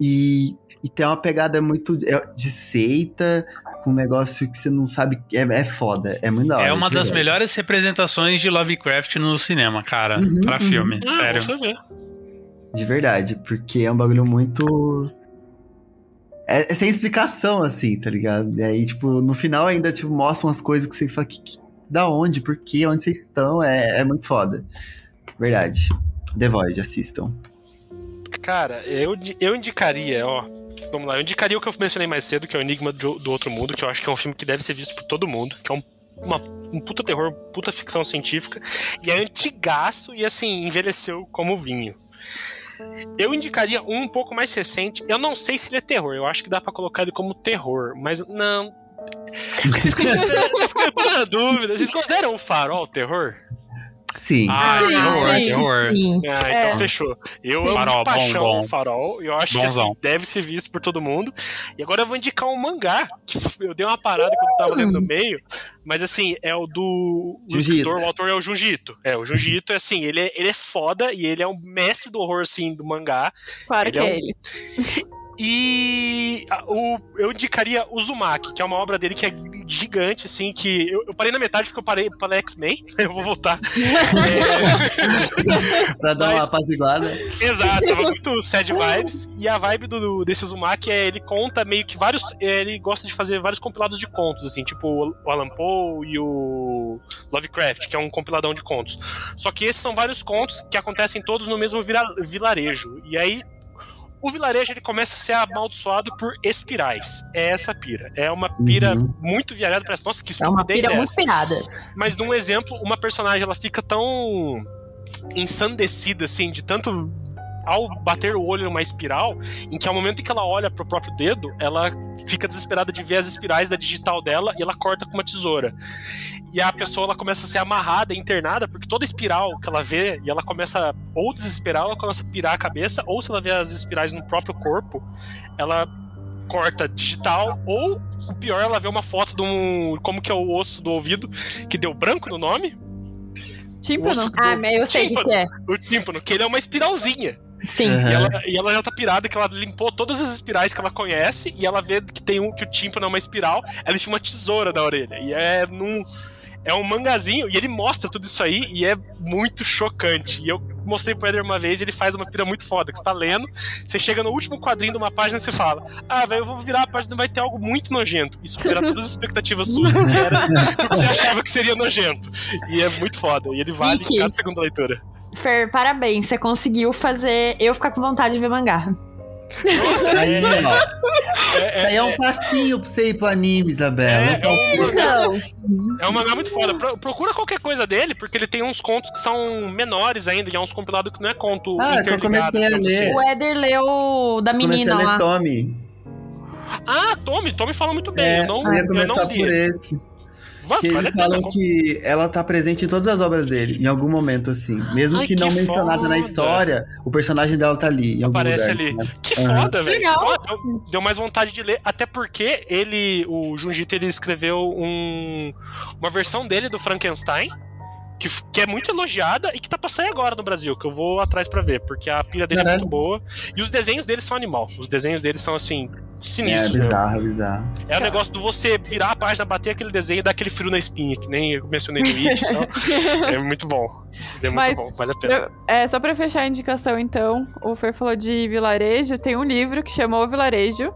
E, e tem uma pegada muito é, de seita, com um negócio que você não sabe. É, é foda, é muito da hora.
É uma das
verdade.
melhores representações de Lovecraft no cinema, cara.
Uhum,
pra
uhum.
filme,
Ah,
sério.
você vê.
De verdade, porque é um bagulho muito. É, é sem explicação, assim, tá ligado? E aí, tipo, no final ainda, tipo, mostra umas coisas que você fala, que, que- da onde, por quê, onde vocês estão, é, é muito foda. Verdade. The Void, assistam.
Cara, eu, eu indicaria, ó. Vamos lá, eu indicaria o que eu mencionei mais cedo, que é o Enigma do, do Outro Mundo, que eu acho que é um filme que deve ser visto por todo mundo, que é um, uma, um puta terror, puta ficção científica, e é antigaço e assim, envelheceu como vinho. Eu indicaria um um pouco mais recente, eu não sei se ele é terror, eu acho que dá pra colocar ele como terror, mas não. Vocês consideram, vocês, uma dúvida, vocês consideram o farol terror?
Sim.
Ah,
Sim,
terror,
sim,
terror.
Sim.
Ah, então
É.
fechou. Eu
Sim.
amo
Farol,
de paixão
bom, bom.
farol. Eu acho que
Bonzão.
assim, deve ser visto por todo mundo. E agora eu vou indicar um mangá. Que eu dei uma parada quando eu tava lendo no meio. Mas assim, é o do. O escritor,
Ito.
o autor é o Junji Ito. É, o Junji Ito é assim, ele é, ele é foda e ele é um mestre do horror, assim, do mangá.
Claro
Ele
que
é
é
um-
ele.
E o, eu indicaria Uzumaki, que é uma obra dele que é gigante, assim, que eu, eu parei na metade porque eu parei para X-Men, eu vou voltar. É,
Pra dar uma
Mas-
apaziguada.
Exato, tava muito sad vibes. E a vibe do, desse Uzumaki é ele conta meio que vários. Ele gosta de fazer vários compilados de contos, assim, tipo o Alan Poe e o Lovecraft, que é um compiladão de contos. Só que esses são vários contos que acontecem todos no mesmo vira- vilarejo. E aí. O vilarejo ele começa a ser amaldiçoado por espirais. É essa pira. É uma pira
Uhum.
muito viajada. Parece, nossa, que
É uma
estupidez
pira
é
muito pirada.
Mas num exemplo, uma personagem ela fica tão ensandecida assim, de tanto ao bater o olho numa espiral, em que ao momento em que ela olha pro próprio dedo, ela fica desesperada de ver as espirais da digital dela e ela corta com uma tesoura. E a pessoa ela começa a ser amarrada, internada, porque toda espiral que ela vê, e ela começa ou desesperar, ou ela começa a pirar a cabeça, ou se ela vê as espirais no próprio corpo, ela corta digital, ou o pior, ela vê uma foto de um. como que é o osso do ouvido, que deu branco no nome?
Tímpano?
Osso
Ah, mas eu sei o que, que é.
o tímpano, que ele é uma espiralzinha.
Sim.
Aham.
E, ela, e ela já tá pirada que ela limpou todas as espirais que ela conhece e ela vê que tem um que o tímpano é uma espiral, ela tinha uma tesoura na orelha. E é num. É um mangazinho e ele mostra tudo isso aí e é muito chocante. E eu mostrei pro Eder uma vez e ele faz uma pira muito foda, que você tá lendo, você chega no último quadrinho de uma página e você fala: Ah, velho, eu vou virar a página e vai ter algo muito nojento. E supera todas as expectativas suas do que era do que você achava que seria nojento. E é muito foda. E ele vale cada segunda leitura.
Fer, parabéns. Você conseguiu fazer eu ficar com vontade de ver mangá.
Nossa,
Aí,
é,
ó. Isso
é,
aí é um passinho pra você ir pro anime, Isabela.
É, é um mangá,
Não.
é um mangá muito foda. Pro- Procura qualquer coisa dele, porque ele tem uns contos que são menores ainda, e é uns compilados que não é conto
Ah, que eu comecei a ler.
assim.
O Éder leu da
Comecei
menina
a ler
lá.
Tommy.
Ah, Tommy, Tommy fala muito bem.
É,
eu não,
eu ia
eu
começar
não li.
por esse. Que
vale
eles
pena.
falam que ela tá presente em todas as obras dele, em algum momento, assim. Mesmo
Ai,
que
que
não mencionada
foda.
na história, o personagem dela tá ali, em algum
Aparece
lugar.
ali.
né?
Que foda, velho.
Legal.
Foda. Deu- Deu mais vontade de ler, até porque ele, o Junjito, ele escreveu um, uma versão dele do Frankenstein, que, que é muito elogiada e que tá pra sair agora no Brasil, que eu vou atrás pra ver, porque a pilha dele é
Caralho.
muito boa. E os desenhos dele são animal. Os desenhos dele são, assim,
É
sinistros. né?
bizarro, é bizarro.
É o negócio do você virar a página, bater aquele desenho e dar aquele frio na espinha, que nem eu mencionei no It. Então, é muito bom. É muito
Mas-
bom, vale a pena.
É, só pra fechar a indicação, então, o Fer falou de vilarejo, tem um livro que chama O Vilarejo.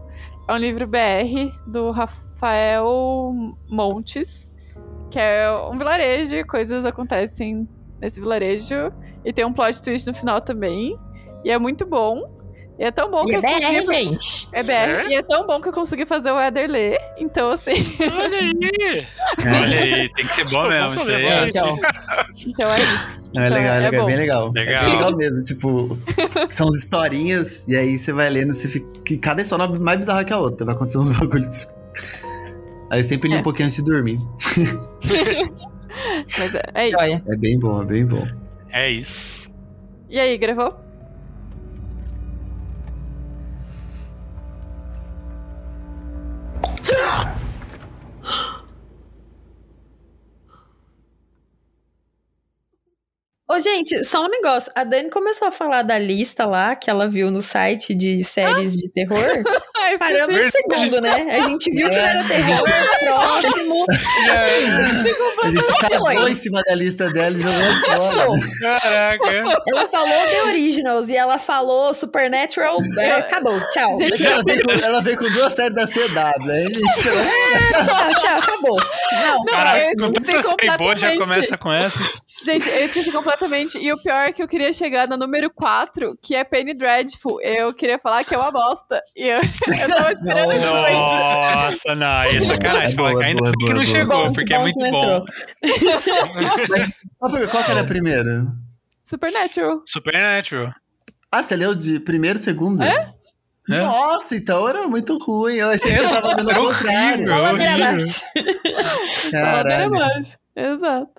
É um livro BR do Rafael Montes, que é um vilarejo coisas acontecem nesse vilarejo. E tem um plot twist no final também. E é muito bom. E é tão bom
E
que
é
eu consegui.
BR, gente.
É BR.
É?
E é tão bom que eu consegui fazer o Eder ler. Então, assim.
Olha aí!
Olha aí, tem que ser bom mesmo. Isso aí,
ver.
Então, então é isso.
É
Então,
legal, é
é
legal, é
bom.
bem legal.
Legal.
É bem legal mesmo, tipo, são as historinhas, e aí você vai lendo, você fica. Cada história é mais bizarra que a outra, vai acontecer uns bagulhos. Aí eu sempre li
É.
um pouquinho antes de dormir.
Mas é, é isso.
É bem bom, é bem bom.
É isso.
E aí, gravou?
Ô, gente, só um negócio. A Dani começou a falar da lista lá que ela viu no site de séries de terror.
Ah,
Parando um segundo, né? A gente viu que era terror. Próximo.
A gente acabou em cima da lista dela e jogou fora.
Caraca.
Ela falou The Originals e ela falou Supernatural. é, acabou. Tchau.
Gente,
Ela veio, com, ela veio com duas séries da CW, gente falou,
tchau, tchau. Acabou. Não.
Não,
Caraca, com
esqueci
tanta série boa já começa com essa.
Gente, eu esqueci completamente. E o pior é que eu queria chegar na número 4, que é Penny Dreadful. Eu queria falar que é uma bosta. E eu, eu tava esperando isso aí.
Nossa, não, aí é sacanagem.
É boa,
que ainda
boa,
bem que
boa,
não
boa.
chegou, porque
que
é muito bom.
qual, qual que era primeiro?
Supernatural.
Supernatural.
Ah, você leu de primeiro, segundo?
É?
É.
Nossa, então era muito ruim. Eu achei que você tava
Era
o contrário.
a ladeira
horrível.
abaixo.
Ladeira
Caralho.
abaixo. Exato.